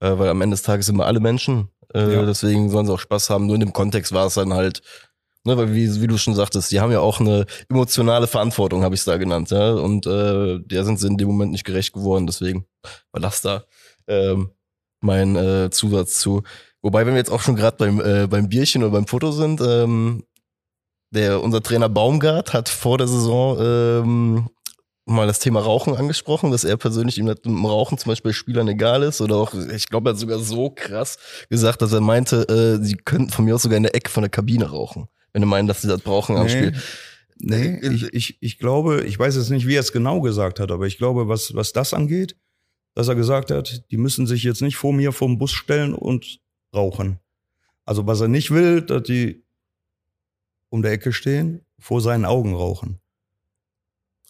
äh, weil am Ende des Tages sind wir alle Menschen äh, ja. Deswegen sollen sie auch Spaß haben. Nur in dem Kontext war es dann halt, ne, weil wie, wie du schon sagtest, die haben ja auch eine emotionale Verantwortung, habe ich es da genannt, ja. Und äh, der sind sie in dem Moment nicht gerecht geworden. Deswegen war das da ähm, mein äh, Zusatz zu. Wobei, wenn wir jetzt auch schon gerade beim, äh, beim Bierchen oder beim Foto sind, ähm, der, unser Trainer Baumgart hat vor der Saison ähm, mal das Thema Rauchen angesprochen, dass er persönlich ihm Rauchen zum Beispiel Spielern egal ist oder auch, ich glaube, er hat sogar so krass gesagt, dass er meinte, äh, sie könnten von mir aus sogar in der Ecke von der Kabine rauchen, wenn er meinen, dass sie das brauchen am Spiel. Nee, ich, ich, ich glaube, ich weiß jetzt nicht, wie er es genau gesagt hat, aber ich glaube, was, was das angeht, dass er gesagt hat, die müssen sich jetzt nicht vor mir vom Bus stellen und rauchen. Also was er nicht will, dass die um der Ecke stehen, vor seinen Augen rauchen.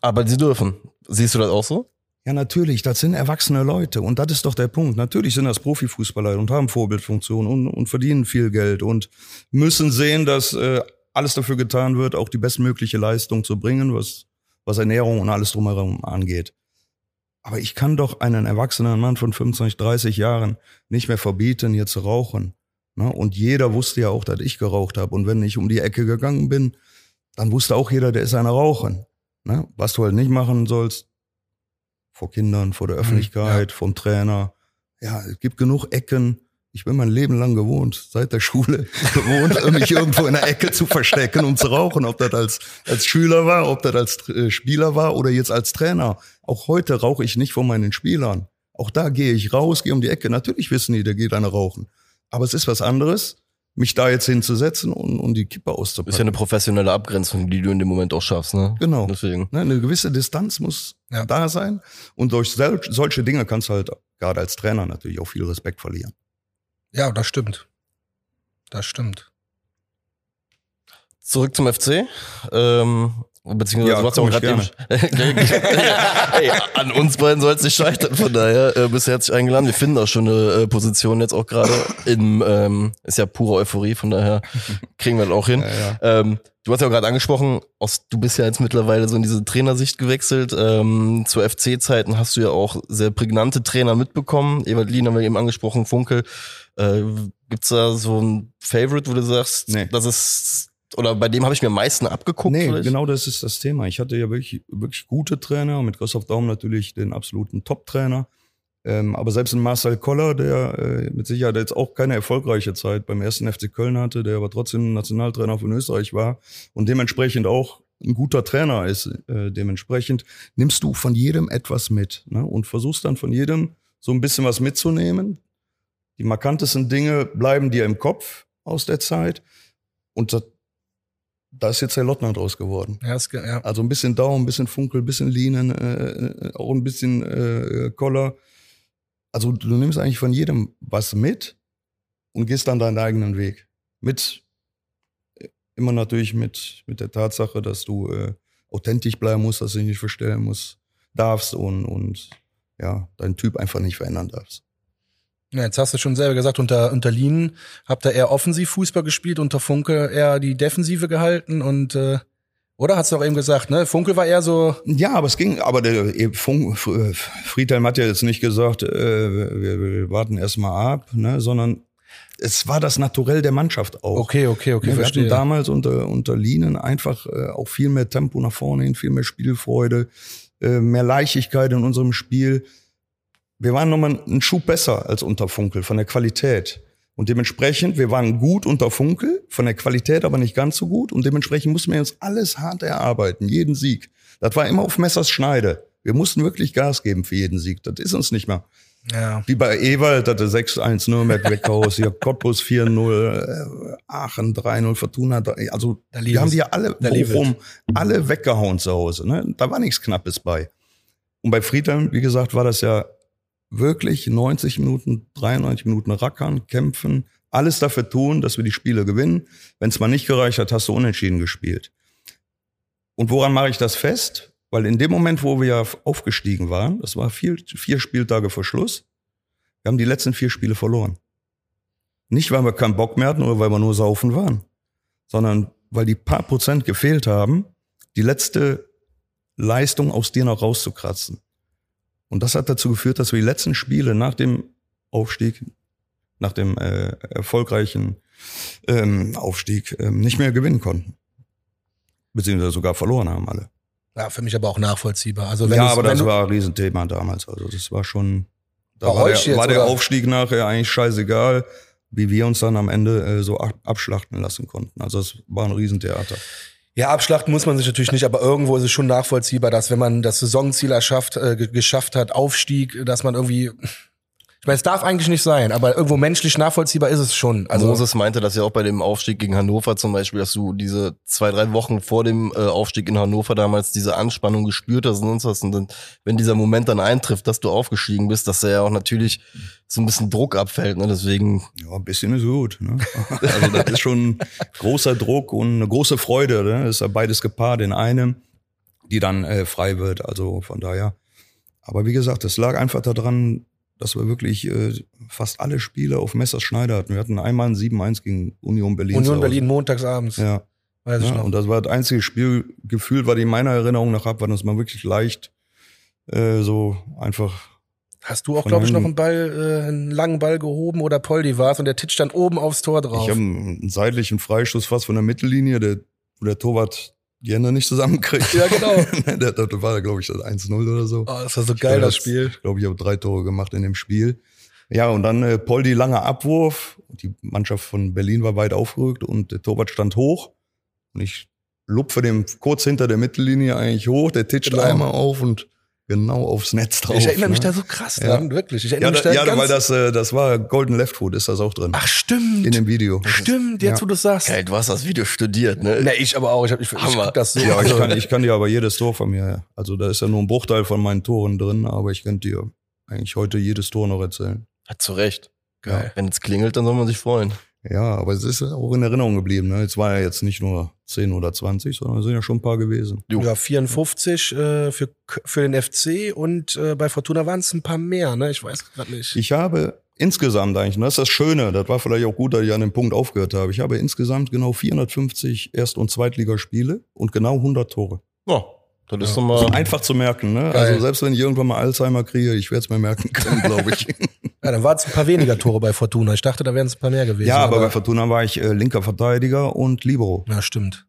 Aber sie dürfen. Siehst du das auch so? Ja, natürlich, das sind erwachsene Leute und das ist doch der Punkt. Natürlich sind das Profifußballer und haben Vorbildfunktion und, und verdienen viel Geld und müssen sehen, dass äh, alles dafür getan wird, auch die bestmögliche Leistung zu bringen, was, was Ernährung und alles drumherum angeht. Aber ich kann doch einen erwachsenen Mann von 25, 30 Jahren nicht mehr verbieten, hier zu rauchen. Ne? Und jeder wusste ja auch, dass ich geraucht habe. Und wenn ich um die Ecke gegangen bin, dann wusste auch jeder, der ist einer Rauchen. Ne? Was du halt nicht machen sollst, vor Kindern, vor der mhm, Öffentlichkeit, ja. vom Trainer. Ja, es gibt genug Ecken. Ich bin mein Leben lang gewohnt, seit der Schule gewohnt, mich irgendwo in der Ecke zu verstecken und zu rauchen, ob das als, als Schüler war, ob das als äh, Spieler war oder jetzt als Trainer. Auch heute rauche ich nicht vor meinen Spielern. Auch da gehe ich raus, gehe um die Ecke. Natürlich wissen die, der geht einer rauchen. Aber es ist was anderes, mich da jetzt hinzusetzen und, und die Kippe auszupacken. Ist ja eine professionelle Abgrenzung, die du in dem Moment auch schaffst, ne? Genau. Deswegen. Ne, eine gewisse Distanz muss ja. da sein. Und durch sel solche Dinge kannst du halt gerade als Trainer natürlich auch viel Respekt verlieren. Ja, das stimmt. Das stimmt. Zurück zum FC. Ähm, Beziehungsweise Ja, du hast ja auch gerade hey, an uns beiden soll es nicht scheitern, von daher äh, bist du herzlich eingeladen. Wir finden auch schon eine äh, Position jetzt auch gerade im, ähm, ist ja pure Euphorie, von daher kriegen wir das auch hin. Ähm, du hast ja auch gerade angesprochen, aus, du bist ja jetzt mittlerweile so in diese Trainersicht gewechselt. Ähm, zu FC-Zeiten hast du ja auch sehr prägnante Trainer mitbekommen. Ewald Lien haben wir eben angesprochen, Funkel. Äh, gibt's da so ein Favorite, wo du sagst, Nee. das ist, oder bei dem habe ich mir am meisten abgeguckt? Nee, vielleicht? genau das ist das Thema. Ich hatte ja wirklich, wirklich gute Trainer, mit Christoph Daum natürlich den absoluten Top-Trainer. Ähm, aber selbst ein Marcel Koller, der äh, mit Sicherheit jetzt auch keine erfolgreiche Zeit beim ersten FC Köln hatte, der aber trotzdem Nationaltrainer von Österreich war und dementsprechend auch ein guter Trainer ist, äh, dementsprechend nimmst du von jedem etwas mit ne? und versuchst dann von jedem so ein bisschen was mitzunehmen. Die markantesten Dinge bleiben dir im Kopf aus der Zeit und da, da ist jetzt der Lottner draus geworden. Ja, ist, ja. Also ein bisschen Daumen, ein bisschen Funkel, ein bisschen Linen, äh, auch ein bisschen äh, Koller. Also du nimmst eigentlich von jedem was mit und gehst dann deinen eigenen Weg. Mit immer natürlich mit, mit der Tatsache, dass du äh, authentisch bleiben musst, dass du dich nicht verstellen musst, darfst und, und ja, deinen Typ einfach nicht verändern darfst. Ja, jetzt hast du schon selber gesagt, unter, unter Lien habt ihr eher offensiv Fußball gespielt, unter Funke eher die Defensive gehalten und äh, oder hast du auch eben gesagt, ne? Funkel war eher so, Ja, aber es ging, aber der Funk, F- Friedhelm hat ja jetzt nicht gesagt, äh, wir, wir warten erstmal ab, ne, sondern es war das Naturell der Mannschaft auch. okay, okay, okay, Ja, wir verstehe. hatten damals unter, unter Linen einfach äh, auch viel mehr Tempo nach vorne hin, viel mehr Spielfreude, äh, mehr Leichtigkeit in unserem Spiel. Wir waren nochmal einen Schub besser als unter Funkel von der Qualität. Und dementsprechend, wir waren gut unter Funkel, von der Qualität aber nicht ganz so gut. Und dementsprechend mussten wir uns alles hart erarbeiten, jeden Sieg. Das war immer auf Messers Schneide. Wir mussten wirklich Gas geben für jeden Sieg. Das ist uns nicht mehr. ja. Wie bei Ewald hatte 6-1 Nürnberg weghaus, hier Cottbus 4-0, äh, Aachen 3-0, Fortuna 3, also Da wir haben die ja alle, Bochum, alle weggehauen zu Hause. Ne? Da war nichts Knappes bei. Und bei Friedhelm, wie gesagt, war das ja wirklich 90 Minuten, 93 Minuten rackern, kämpfen, alles dafür tun, dass wir die Spiele gewinnen. Wenn es mal nicht gereicht hat, hast du unentschieden gespielt. Und woran mache ich das fest? Weil in dem Moment, wo wir ja aufgestiegen waren, das war vier, vier Spieltage vor Schluss, wir haben die letzten vier Spiele verloren. Nicht, weil wir keinen Bock mehr hatten oder weil wir nur saufen waren, sondern weil die paar Prozent gefehlt haben, die letzte Leistung aus dir noch rauszukratzen. Und das hat dazu geführt, dass wir die letzten Spiele nach dem Aufstieg, nach dem äh, erfolgreichen ähm, Aufstieg ähm, nicht mehr gewinnen konnten. Beziehungsweise sogar verloren haben alle. ja, für mich aber auch nachvollziehbar. Also wenn ja, du's- aber das war ein Riesenthema damals. Also das war schon, da war, euch der, war der? Aufstieg nachher eigentlich scheißegal, wie wir uns dann am Ende äh, so ab- abschlachten lassen konnten. Also es war ein Riesentheater. Ja, abschlachten muss man sich natürlich nicht, aber irgendwo ist es schon nachvollziehbar, dass wenn man das Saisonziel erschafft, äh, ge- geschafft hat, Aufstieg, dass man irgendwie, ich meine, es darf eigentlich nicht sein, aber irgendwo menschlich nachvollziehbar ist es schon. Also Moses meinte das ja auch bei dem Aufstieg gegen Hannover zum Beispiel, dass du diese zwei, drei Wochen vor dem äh, Aufstieg in Hannover damals diese Anspannung gespürt hast und sonst was. Und dann, wenn dieser Moment dann eintrifft, dass du aufgestiegen bist, dass da ja auch natürlich so ein bisschen Druck abfällt. Ne? Deswegen, Ja, ein bisschen ist gut. Ne? Also das ist schon großer Druck und eine große Freude. Ne? Das ist ja beides gepaart in einem, die dann äh, frei wird. Also von daher. Aber wie gesagt, es lag einfach daran, dass wir wirklich äh, fast alle Spiele auf Messers Schneider hatten. Wir hatten einmal ein 7-1 gegen Union Berlin. Union. Berlin montagsabends, Ja. weiß ich Ja, noch. und das war das einzige Spielgefühl, was ich in meiner Erinnerung noch habe, war das mal wirklich leicht äh, so einfach. Hast du auch, glaube ich, noch einen Ball, äh, einen langen Ball gehoben oder Poldi war es und der Titsch stand oben aufs Tor drauf. Ich habe einen seitlichen Freistoß fast von der Mittellinie, der, wo der Torwart die Hände nicht zusammenkriegt. Ja, genau. der, das war, glaube ich, das 1-0 oder so. oh, das war so geil, das Ich Spiel. glaube, ich habe drei Tore gemacht in dem Spiel. Ja, und dann äh, Poldi langer Abwurf. Die Mannschaft von Berlin war weit aufgerückt und der Torwart stand hoch. Und ich lupfe dem kurz hinter der Mittellinie eigentlich hoch. Der titscht Genau. einmal auf und genau aufs Netz drauf. Ich erinnere mich ne? da so krass Ja. dran, wirklich. Ich Ja, erinnere da, mich da ja ganz, weil das, äh, das war Golden Left Foot, ist das auch drin. Ach, stimmt. in dem Video. Stimmt, jetzt Ja. wo du sagst. geil, du hast das Video studiert, ne? Ne, ich aber auch. Ich, hab, ich, ich Hammer. guck das so. Ja, ich kann, ich kann dir aber jedes Tor von mir, also da ist ja nur ein Bruchteil von meinen Toren drin, aber ich könnte dir eigentlich heute jedes Tor noch erzählen. Hat zu Recht. Geil. Wenn es klingelt, dann soll man sich freuen. Ja, aber es ist auch in Erinnerung geblieben. Ne? Jetzt war ja jetzt nicht nur 10 oder 20, sondern es sind ja schon ein paar gewesen. Jo. Ja, 54 äh, für, für den FC und äh, bei Fortuna waren es ein paar mehr, ne? Ich weiß gerade nicht. Ich habe insgesamt eigentlich, und das ist das Schöne, das war vielleicht auch gut, dass ich an dem Punkt aufgehört habe, ich habe insgesamt genau 450 Erst- und Zweitligaspiele und genau 100 Tore. Ja, das ist Ja. doch So mal. einfach zu merken, ne? Geil. Also selbst wenn ich irgendwann mal Alzheimer kriege, ich werde es mir merken können, glaube ich. Ja, dann waren es ein paar weniger Tore bei Fortuna. Ich dachte, da wären es ein paar mehr gewesen. ja, aber bei Fortuna war ich äh, linker Verteidiger und Libero. Ja, stimmt.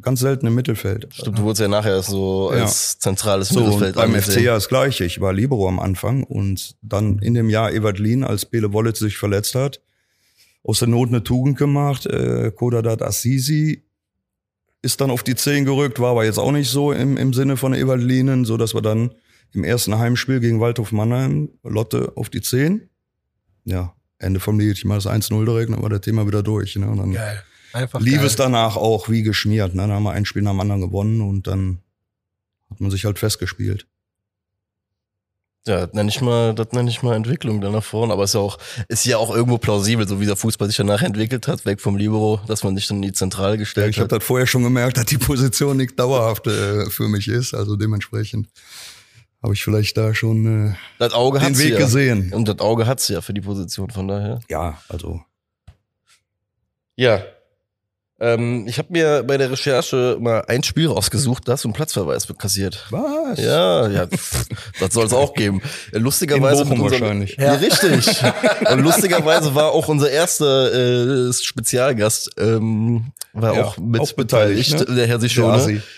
Ganz selten im Mittelfeld. Stimmt, du wurdest ja nachher so Ja. als zentrales So, Mittelfeld beim angesehen. FC ja das Gleiche. Ich war Libero am Anfang und dann in dem Jahr Evert Lien, als Bele Wollitz sich verletzt hat, aus der Not eine Tugend gemacht. Äh, Kodadat Assisi ist dann auf die Zehn gerückt, war aber jetzt auch nicht so im, im Sinne von Evert Lienen, so dass wir dann im ersten Heimspiel gegen Waldhof Mannheim Lotte auf die Zehn. Ja, Ende vom Lied. Ich mache das 1-0 direkt, dann war das Thema wieder durch. Ne? Und dann Geil. Einfach lief geil. es danach auch wie geschmiert. Ne? Dann haben wir ein Spiel nach dem anderen gewonnen und dann hat man sich halt festgespielt. Ja, das nenne ich mal, das nenne ich mal Entwicklung dann nach vorne. Aber ist ja auch, ist ja auch irgendwo plausibel, so wie der Fußball sich danach entwickelt hat, weg vom Libero, dass man sich dann in die Zentrale Ja, gestellt ich habe hat. das vorher schon gemerkt, dass die Position nicht dauerhaft äh, für mich ist. Also dementsprechend habe ich vielleicht da schon äh, Das Auge den Weg ja. gesehen. Und das Auge hat's ja für die Position, von daher. Ja, also Ja. Ähm, ich habe mir bei der Recherche mal ein Spiel rausgesucht, da hast du einen Platzverweis kassiert. was? Ja, ja, pff, das soll es auch geben. In Lustigerweise Bochum mit unserem- wahrscheinlich. Ja, richtig. Und lustigerweise war auch unser erster äh, Spezialgast, ähm, war Ja, auch mit auch beteiligt, ne? der Herr Sichone.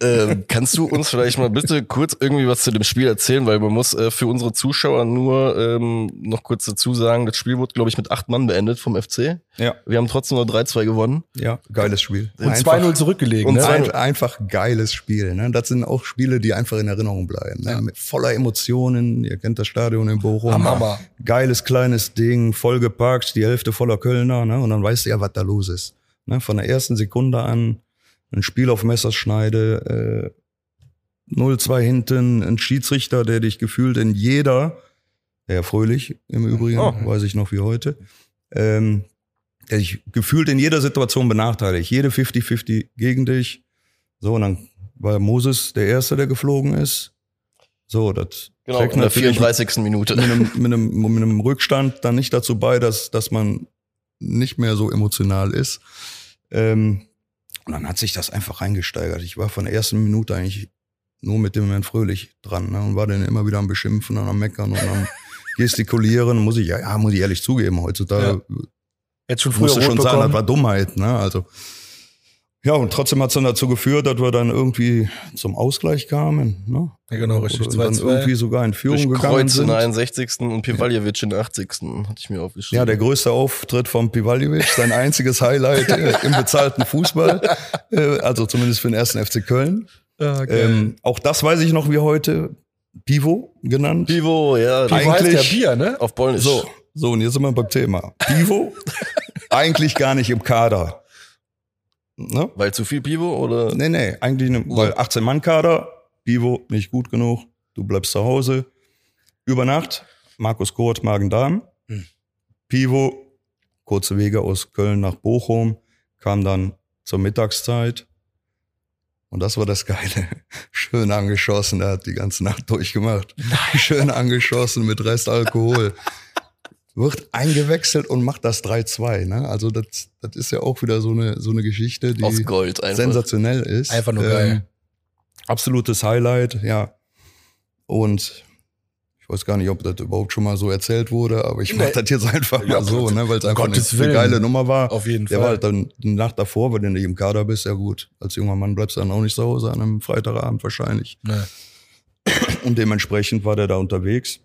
Ähm, kannst du uns vielleicht mal bitte kurz irgendwie was zu dem Spiel erzählen, weil man muss äh, für unsere Zuschauer nur ähm, noch kurz dazu sagen, das Spiel wurde, glaube ich, mit acht Mann beendet vom FC. Ja, Wir haben trotzdem nur 3-2 gewonnen. ja, geiles Spiel. Und Einfach- 2-0 zurückgelegen. Und ne? zwei- Ein, einfach geiles Spiel. Ne? Das sind auch Spiele, die einfach in Erinnerung bleiben. Ne? Mit voller Emotionen. Ihr kennt das Stadion in Bochum. Hammer. Geiles kleines Ding, vollgepackt, die Hälfte voller Kölner. Ne? Und dann weißt du ja, was da los ist. Ne? Von der ersten Sekunde an ein Spiel auf Messerschneide, äh, 0-2 hinten, ein Schiedsrichter, der dich gefühlt in jeder, der Fröhlich im Übrigen, Oh. weiß ich noch wie heute, ähm, der dich gefühlt in jeder Situation benachteiligt. Jede 50-50 gegen dich. So, und dann war Moses der Erste, der geflogen ist. So, das Genau, trägt in der natürlich 34. Minute. mit einem, mit, einem, mit einem Rückstand dann nicht dazu bei, dass, dass man nicht mehr so emotional ist. Ähm, und dann hat sich das einfach reingesteigert. Ich war von der ersten Minute eigentlich nur mit dem Herrn Fröhlich dran ne, und war dann immer wieder am Beschimpfen und am Meckern und am Gestikulieren. Muss ich, ja, ja, muss ich ehrlich zugeben, heutzutage Jetzt schon früher musste schon sagen, das war Dummheit. Ne? Also, ja, und trotzdem hat es dann dazu geführt, dass wir dann irgendwie zum Ausgleich kamen. Ne? Ja, genau, richtig. Oder dann 2-2. irgendwie sogar in Führung Durch gegangen Kreuz in sind. der 61. und Pivaljevic in der 80. hatte ich mir aufgeschrieben. Ja, der größte Auftritt von Pivaljevic, sein einziges Highlight äh, im bezahlten Fußball, äh, also zumindest für den ersten FC Köln. Ja, geil. Ähm, auch das weiß ich noch wie heute, Pivo genannt. Pivo, ja. Pivo heißt eigentlich- ja Bier, ne? Auf Polnisch. So, so und jetzt sind wir beim Thema. Pivo, eigentlich gar nicht im Kader. Ne? Weil zu viel Pivo oder? Nee, nee, eigentlich, ne, weil 18-Mann-Kader, Pivo nicht gut genug, du bleibst zu Hause. Über Nacht, Markus Kurt, Magen-Darm. Hm. Pivo, kurze Wege aus Köln nach Bochum, kam dann zur Mittagszeit. Und das war das Geile. Schön angeschossen, er hat die ganze Nacht durchgemacht. Schön angeschossen mit Restalkohol. Wird eingewechselt und macht das 3-2. Ne? Also das, das ist ja auch wieder so eine, so eine Geschichte, die sensationell ist. Ähm, Einfach nur geil. Absolutes Highlight, ja. Und ich weiß gar nicht, ob das überhaupt schon mal so erzählt wurde, aber ich mach Nee. das jetzt einfach Ja, mal so, ne, weil es einfach eine, Gottes eine Willen. geile Nummer war. Auf jeden Der war Fall. halt dann die Nacht davor, weil du nicht im Kader bist, ja gut. Als junger Mann bleibst du dann auch nicht zu Hause an einem Freitagabend wahrscheinlich. Ne. Und dementsprechend war der da unterwegs.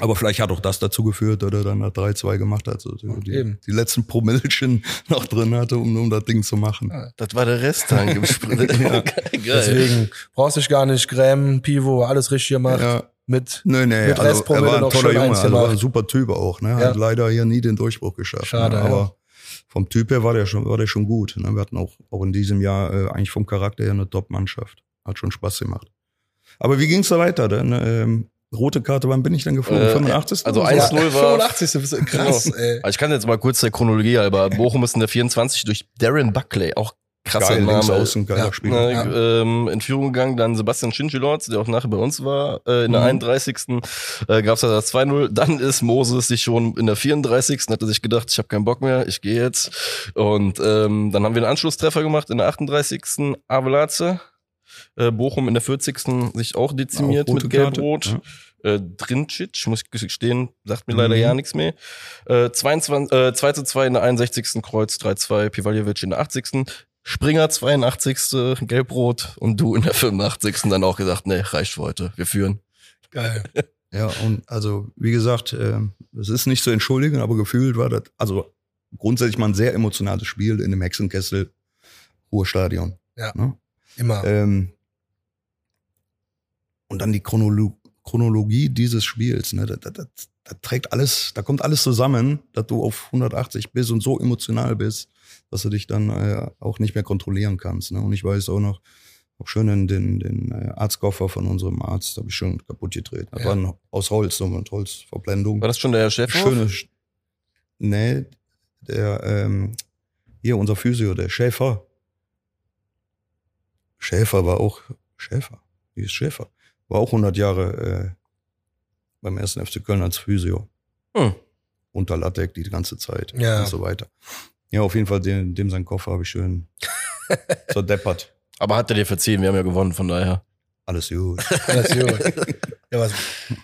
Aber vielleicht hat auch das dazu geführt, dass er dann das 3-2 gemacht hat. So die, Eben. die letzten Promillchen noch drin hatte, um, um das Ding zu machen. Das war der Resttank im Sprint. Geil. Deswegen brauchst dich gar nicht grämen, Pivo, alles richtig gemacht. Ja. Mit Nee, nee, Mit also er war ein noch toller schön Junge, also war ein super Typ auch, ne? Ja. Hat leider hier nie den Durchbruch geschafft. Schade, ne? ja. Aber vom Typ her war der schon, war der schon gut. Ne? Wir hatten auch, auch in diesem Jahr äh, eigentlich vom Charakter her eine Top-Mannschaft. Hat schon Spaß gemacht. Aber wie ging's da weiter? Dann, ähm, rote Karte, wann bin ich denn geflogen? Äh, 85. also oder so? 1-0 war. 85. Krass, Genau. ey. Also ich kann jetzt mal kurz der Chronologie halber. Bochum ist in der 24 durch Darren Buckley, auch krasser Geil, Name. außen, geiler Ja. Spieler. äh, ähm, in Führung gegangen, dann Sebastian Schinschilorz, der auch nachher bei uns war, äh, in der Mhm. 31. Äh, gab es das 2-0, dann ist Moses sich schon in der 34. hat er sich gedacht, ich habe keinen Bock mehr, ich gehe jetzt und ähm, dann haben wir einen Anschlusstreffer gemacht in der 38. Avelaze, äh, Bochum in der 40. sich auch dezimiert Auch mit Gelb-Rot. Karte, Äh, Drincic, muss ich gestehen, sagt mir leider Mhm. ja nichts mehr. Äh, 22, äh, 2 zu 2 in der 61. Kreuz, 3-2, Pivaljevic in der 80. Springer 82. Gelb-Rot und du in der 85. dann auch gesagt, nee, reicht für heute, wir führen. Geil. Ja, und also, wie gesagt, äh, es ist nicht zu entschuldigen, aber gefühlt war das, also grundsätzlich mal ein sehr emotionales Spiel in dem Hexenkessel Ruhrstadion. Ja. Ne? Immer. Ähm, und dann die Chronolo Chronologie dieses Spiels, ne, da, da, da, da trägt alles, da kommt alles zusammen, dass du auf 180 bist und so emotional bist, dass du dich dann äh, auch nicht mehr kontrollieren kannst. Ne? Und ich weiß auch noch, hab schön den, den, den äh, Arztkoffer von unserem Arzt, habe ich schön kaputt getreten. Das Ja. war ein, aus Holz, so mit Holzverblendung. War das schon der Chef? Schöne, Sch- nee, der, ähm, hier unser Physio, der Schäfer. Schäfer war auch, Schäfer, wie ist Schäfer? War auch 100 Jahre äh, beim ersten FC Köln als Physio. Hm. Unter Lattek die ganze Zeit Ja. und so weiter. Ja, auf jeden Fall, dem, dem sein Koffer habe ich schön zerdeppert. Aber hat er dir verziehen, wir haben ja gewonnen, von daher. Alles gut. Ist gut. Ja, was,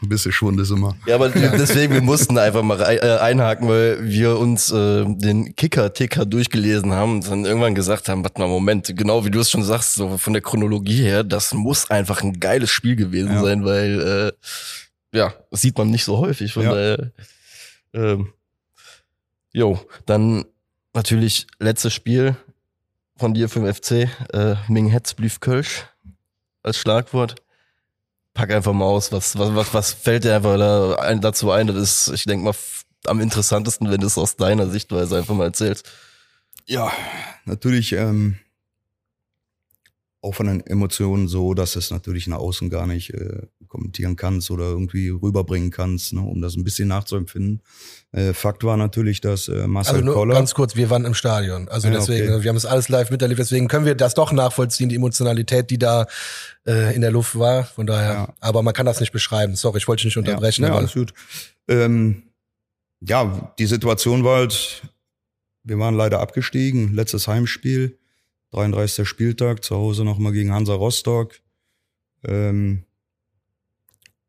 Ein bisschen Schwund ist immer. Ja, aber deswegen, wir mussten einfach mal äh, einhaken, weil wir uns äh, den Kicker-Ticker durchgelesen haben und dann irgendwann gesagt haben, warte mal, Moment, genau wie du es schon sagst, so von der Chronologie her, das muss einfach ein geiles Spiel gewesen Ja. sein, weil äh, ja, das sieht man nicht so häufig. Von Ja. daher, ähm, jo, dann natürlich letztes Spiel von dir für den FC, äh, Ming Hetz blieb Kölsch als Schlagwort. Pack einfach mal aus, was, was, was, was fällt dir einfach da ein, dazu ein? Das ist, ich denke mal, am interessantesten, wenn du es aus deiner Sichtweise einfach mal erzählst. Ja, natürlich ähm, auch von den Emotionen so, dass es natürlich nach außen gar nicht äh, kommentieren kannst oder irgendwie rüberbringen kannst, ne, um das ein bisschen nachzuempfinden. Äh, Fakt war natürlich, dass äh, Marcel also nur Koller, ganz kurz, wir waren im Stadion. Also Ja, deswegen, okay. wir haben es alles live miterlebt, deswegen können wir das doch nachvollziehen, die Emotionalität, die da äh, in der Luft war. Von daher, Ja. aber man kann das nicht beschreiben. Sorry, ich wollte dich nicht unterbrechen. Ja, ja alles gut. Ähm, ja, die Situation war halt, wir waren leider abgestiegen, letztes Heimspiel, 33. Spieltag, zu Hause nochmal gegen Hansa Rostock. Ähm,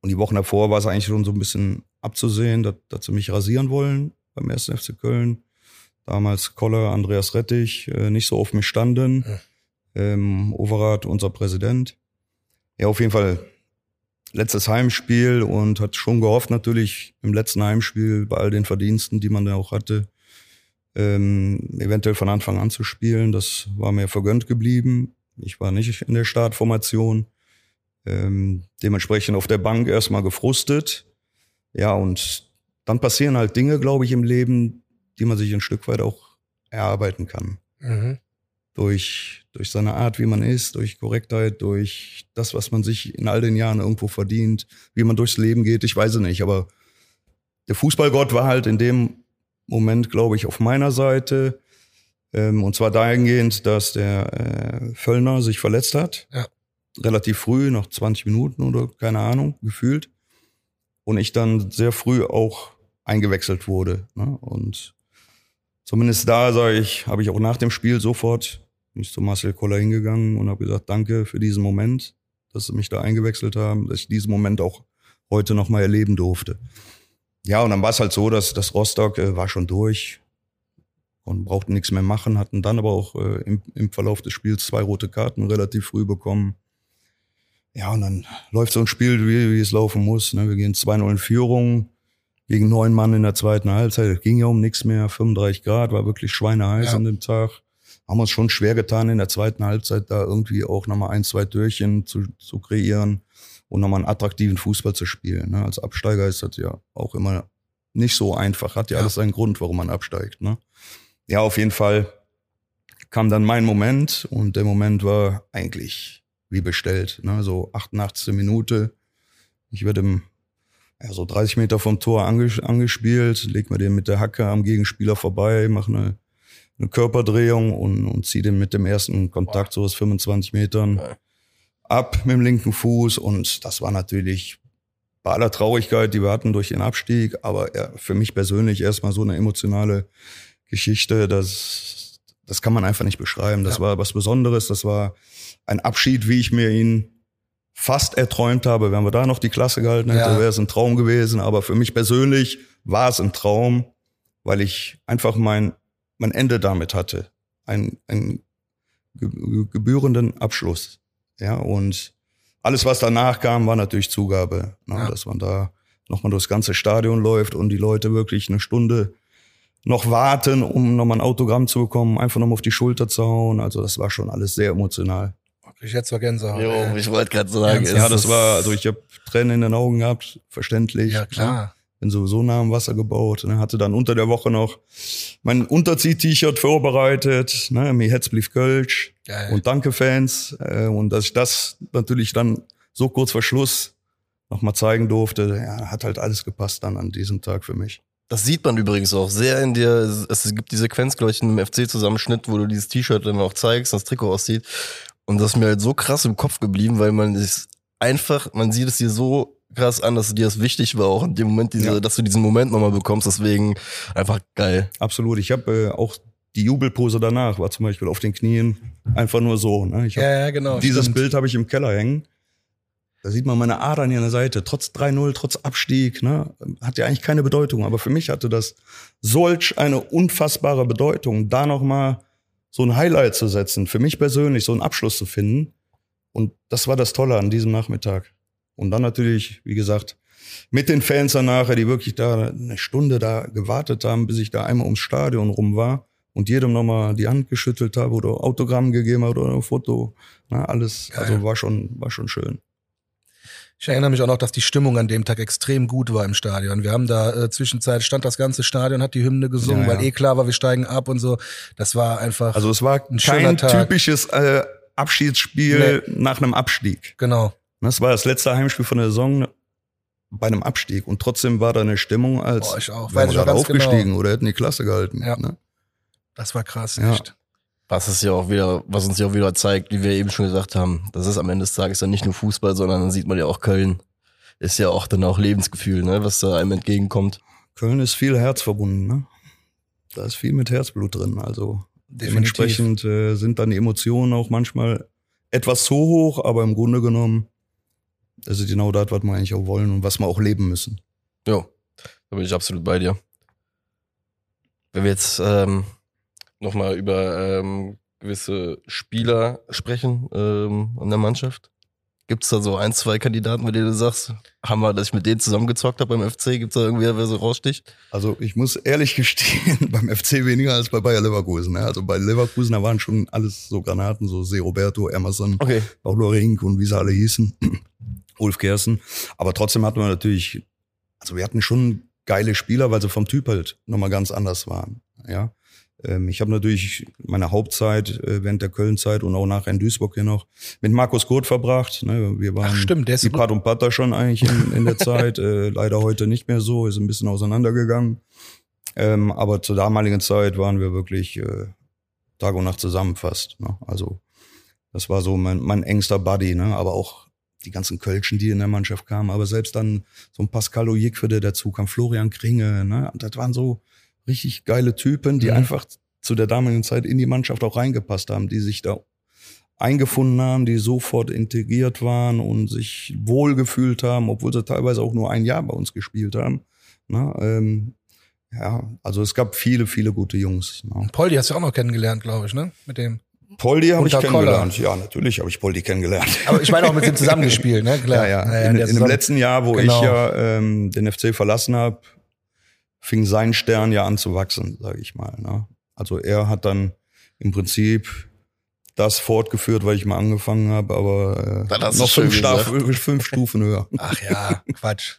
und die Wochen davor war es eigentlich schon so ein bisschen abzusehen, dass, dass sie mich rasieren wollen beim 1. FC Köln. Damals Koller, Andreas Rettich, äh, nicht so auf mich standen. Ähm, Overath, unser Präsident. Ja, auf jeden Fall letztes Heimspiel und hat schon gehofft natürlich im letzten Heimspiel bei all den Verdiensten, die man da auch hatte, ähm, eventuell von Anfang an zu spielen. Das war mir vergönnt geblieben. Ich war nicht in der Startformation. Ähm, dementsprechend auf der Bank erstmal gefrustet. Ja, und dann passieren halt Dinge, glaube ich, im Leben, die man sich ein Stück weit auch erarbeiten kann Mhm. durch, durch seine Art, wie man ist, durch Korrektheit, durch das, was man sich in all den Jahren irgendwo verdient, wie man durchs Leben geht, ich weiß es nicht, aber der Fußballgott war halt in dem Moment, glaube ich, auf meiner Seite. Ähm, und zwar dahingehend, dass der äh, Völlner sich verletzt hat. Ja. Relativ früh, nach 20 Minuten oder keine Ahnung, gefühlt. Und ich dann sehr früh auch eingewechselt wurde. Ne? Und zumindest da, sage ich, habe ich auch nach dem Spiel sofort bin ich zu Marcel Koller hingegangen und habe gesagt, danke für diesen Moment, dass sie mich da eingewechselt haben, dass ich diesen Moment auch heute nochmal erleben durfte. Ja, und dann war es halt so, dass das Rostock äh, war schon durch und brauchten nichts mehr machen, hatten dann aber auch äh, im, im Verlauf des Spiels zwei rote Karten relativ früh bekommen. Ja, und dann läuft so ein Spiel, wie, wie es laufen muss. Ne? Wir gehen 2-0 in Führung gegen neun Mann in der zweiten Halbzeit. Es ging ja um nichts mehr, 35 Grad, war wirklich schweineheiß Ja. an dem Tag. Haben uns schon schwer getan, in der zweiten Halbzeit da irgendwie auch nochmal ein, zwei Türchen zu, zu kreieren und nochmal einen attraktiven Fußball zu spielen. Ne? Als Absteiger ist das ja auch immer nicht so einfach. Hat ja, Ja. alles seinen Grund, warum man absteigt. Ne? Ja, auf jeden Fall kam dann mein Moment und der Moment war eigentlich wie bestellt. Ne? So 88. Minute. Ich werde im ja, so 30 Meter vom Tor anges angespielt, leg mir den mit der Hacke am Gegenspieler vorbei, mache eine, eine Körperdrehung und, und ziehe den mit dem ersten Kontakt so aus 25 Metern Geil. Ab mit dem linken Fuß und das war natürlich bei aller Traurigkeit, die wir hatten durch den Abstieg, aber für mich persönlich erstmal so eine emotionale Geschichte, das, das kann man einfach nicht beschreiben. Das Ja. war was Besonderes, das war ein Abschied, wie ich mir ihn fast erträumt habe. Wenn wir da noch die Klasse gehalten hätten, Ja. wäre es ein Traum gewesen. Aber für mich persönlich war es ein Traum, weil ich einfach mein, mein Ende damit hatte. Ein, ein ge- ge- gebührenden Abschluss. Ja, und alles, was danach kam, war natürlich Zugabe. Ne? Ja. Dass man da nochmal durchs ganze Stadion läuft und die Leute wirklich eine Stunde noch warten, um nochmal ein Autogramm zu bekommen, einfach nochmal auf die Schulter zu hauen. Also das war schon alles sehr emotional. Ich jetzt zwar Gänsehaut. Jo, ich wollte gerade sagen, Ja, das war, also ich habe Tränen in den Augen gehabt, verständlich. ja, klar. Bin sowieso nah am Wasser gebaut. Ne? Hatte dann unter der Woche noch mein Unterzieh-T-Shirt vorbereitet. Ne? Mir Hetzblief Kölsch. Geil. Und danke Fans. Äh, und dass ich das natürlich dann so kurz vor Schluss nochmal zeigen durfte, ja, hat halt alles gepasst dann an diesem Tag für mich. Das sieht man übrigens auch sehr in dir. Es gibt die Sequenz, glaube ich, in einem FC-Zusammenschnitt, wo du dieses T-Shirt dann auch zeigst, das Trikot aussieht. Und das ist mir halt so krass im Kopf geblieben, weil man ist einfach, man sieht es dir so krass an, dass dir das wichtig war, auch in dem Moment, diese, Ja. dass du diesen Moment nochmal bekommst. Deswegen einfach geil. Absolut. Ich habe äh, auch die Jubelpose danach, war zum Beispiel auf den Knien, einfach nur so. Ne? Ich hab, ja, ja, genau. dieses stimmt. Bild habe ich im Keller hängen. Da sieht man meine Adern hier an der Seite. Trotz 3-0, trotz Abstieg, ne, hat ja eigentlich keine Bedeutung. Aber für mich hatte das solch eine unfassbare Bedeutung, da nochmal so ein Highlight zu setzen, für mich persönlich so einen Abschluss zu finden. Und das war das Tolle an diesem Nachmittag. Und dann natürlich, wie gesagt, mit den Fans danach, die wirklich da eine Stunde da gewartet haben, bis ich da einmal ums Stadion rum war und jedem nochmal die Hand geschüttelt habe oder Autogramm gegeben habe oder ein Foto. Na, alles, Geil. also war schon, war schon schön. Ich erinnere mich auch noch, dass die Stimmung an dem Tag extrem gut war im Stadion. Wir haben da äh, zwischenzeit stand das ganze Stadion, hat die Hymne gesungen, Ja, ja. weil eh klar war, wir steigen ab und so. Das war einfach Also es war Ein kein typisches äh, Abschiedsspiel nach einem Abstieg. genau. Das war das letzte Heimspiel von der Saison bei einem Abstieg und trotzdem war da eine Stimmung, als Boah, ich auch. wären wir gerade ganz genau. aufgestiegen oder hätten die Klasse gehalten. Ja. Ne? Das war krass, Ja. echt. Was es ja auch wieder, was uns ja auch wieder zeigt, wie wir eben schon gesagt haben, das ist am Ende des Tages dann nicht nur Fußball, sondern dann sieht man ja auch Köln. Ist ja auch dann auch Lebensgefühl, ne, was da einem entgegenkommt. Köln ist viel Herz verbunden. Ne? Da ist viel mit Herzblut drin. Also Definitiv. dementsprechend äh, sind dann die Emotionen auch manchmal etwas zu hoch, aber im Grunde genommen das ist genau das, was wir eigentlich auch wollen und was wir auch leben müssen. Jo, da bin ich absolut bei dir. Wenn wir jetzt ähm, nochmal über ähm, gewisse Spieler sprechen ähm, in der Mannschaft, gibt's da so ein, zwei Kandidaten, mit denen du sagst, haben wir, dass ich mit denen zusammengezockt habe beim FC, gibt's da irgendwer, wer so raussticht? Also ich muss ehrlich gestehen, beim FC weniger als bei Bayer Leverkusen. Ne? Also bei Leverkusen, da waren schon alles so Granaten, so Se Roberto, Emerson, Okay. Paulo Rink und wie sie alle hießen, Ulf Kersten. Aber trotzdem hatten wir natürlich, also wir hatten schon geile Spieler, weil sie vom Typ halt nochmal ganz anders waren. Ja. Ähm, Ich habe natürlich meine Hauptzeit äh, während der Köln-Zeit und auch nachher in Duisburg hier noch mit Markus Kurt verbracht. Ne? Wir waren Ach stimmt, der ist die Pat und Patter schon eigentlich in, in der Zeit. Äh, leider heute nicht mehr so, ist ein bisschen auseinandergegangen. Ähm, aber zur damaligen Zeit waren wir wirklich äh, Tag und Nacht zusammen fast. Ne? Also das war so mein, mein engster Buddy, ne? aber auch die ganzen Kölschen, die in der Mannschaft kamen, aber selbst dann so ein Pascal Ojikwe, der dazu kam, Florian Kringe, ne? Und das waren so richtig geile Typen, die Mhm. einfach zu der damaligen Zeit in die Mannschaft auch reingepasst haben, die sich da eingefunden haben, die sofort integriert waren und sich wohlgefühlt haben, obwohl sie teilweise auch nur ein Jahr bei uns gespielt haben. Na, ähm, ja, also es gab viele, viele gute Jungs. Ne? Poldi hast du auch noch kennengelernt, glaube ich, ne? Mit dem. Poldi habe ich kennengelernt. Ja, natürlich habe ich Poldi kennengelernt. Aber ich meine auch mit dem zusammengespielt, ne? Klar. Ja, ja. Naja, in, in dem letzten Jahr, wo Genau. ich ja ähm, den FC verlassen habe, fing sein Stern ja an zu wachsen, sage ich mal. Ne? Also er hat dann im Prinzip das fortgeführt, weil ich mal angefangen habe, aber äh, noch fünf, Staf fünf Stufen höher. Ach ja, Quatsch.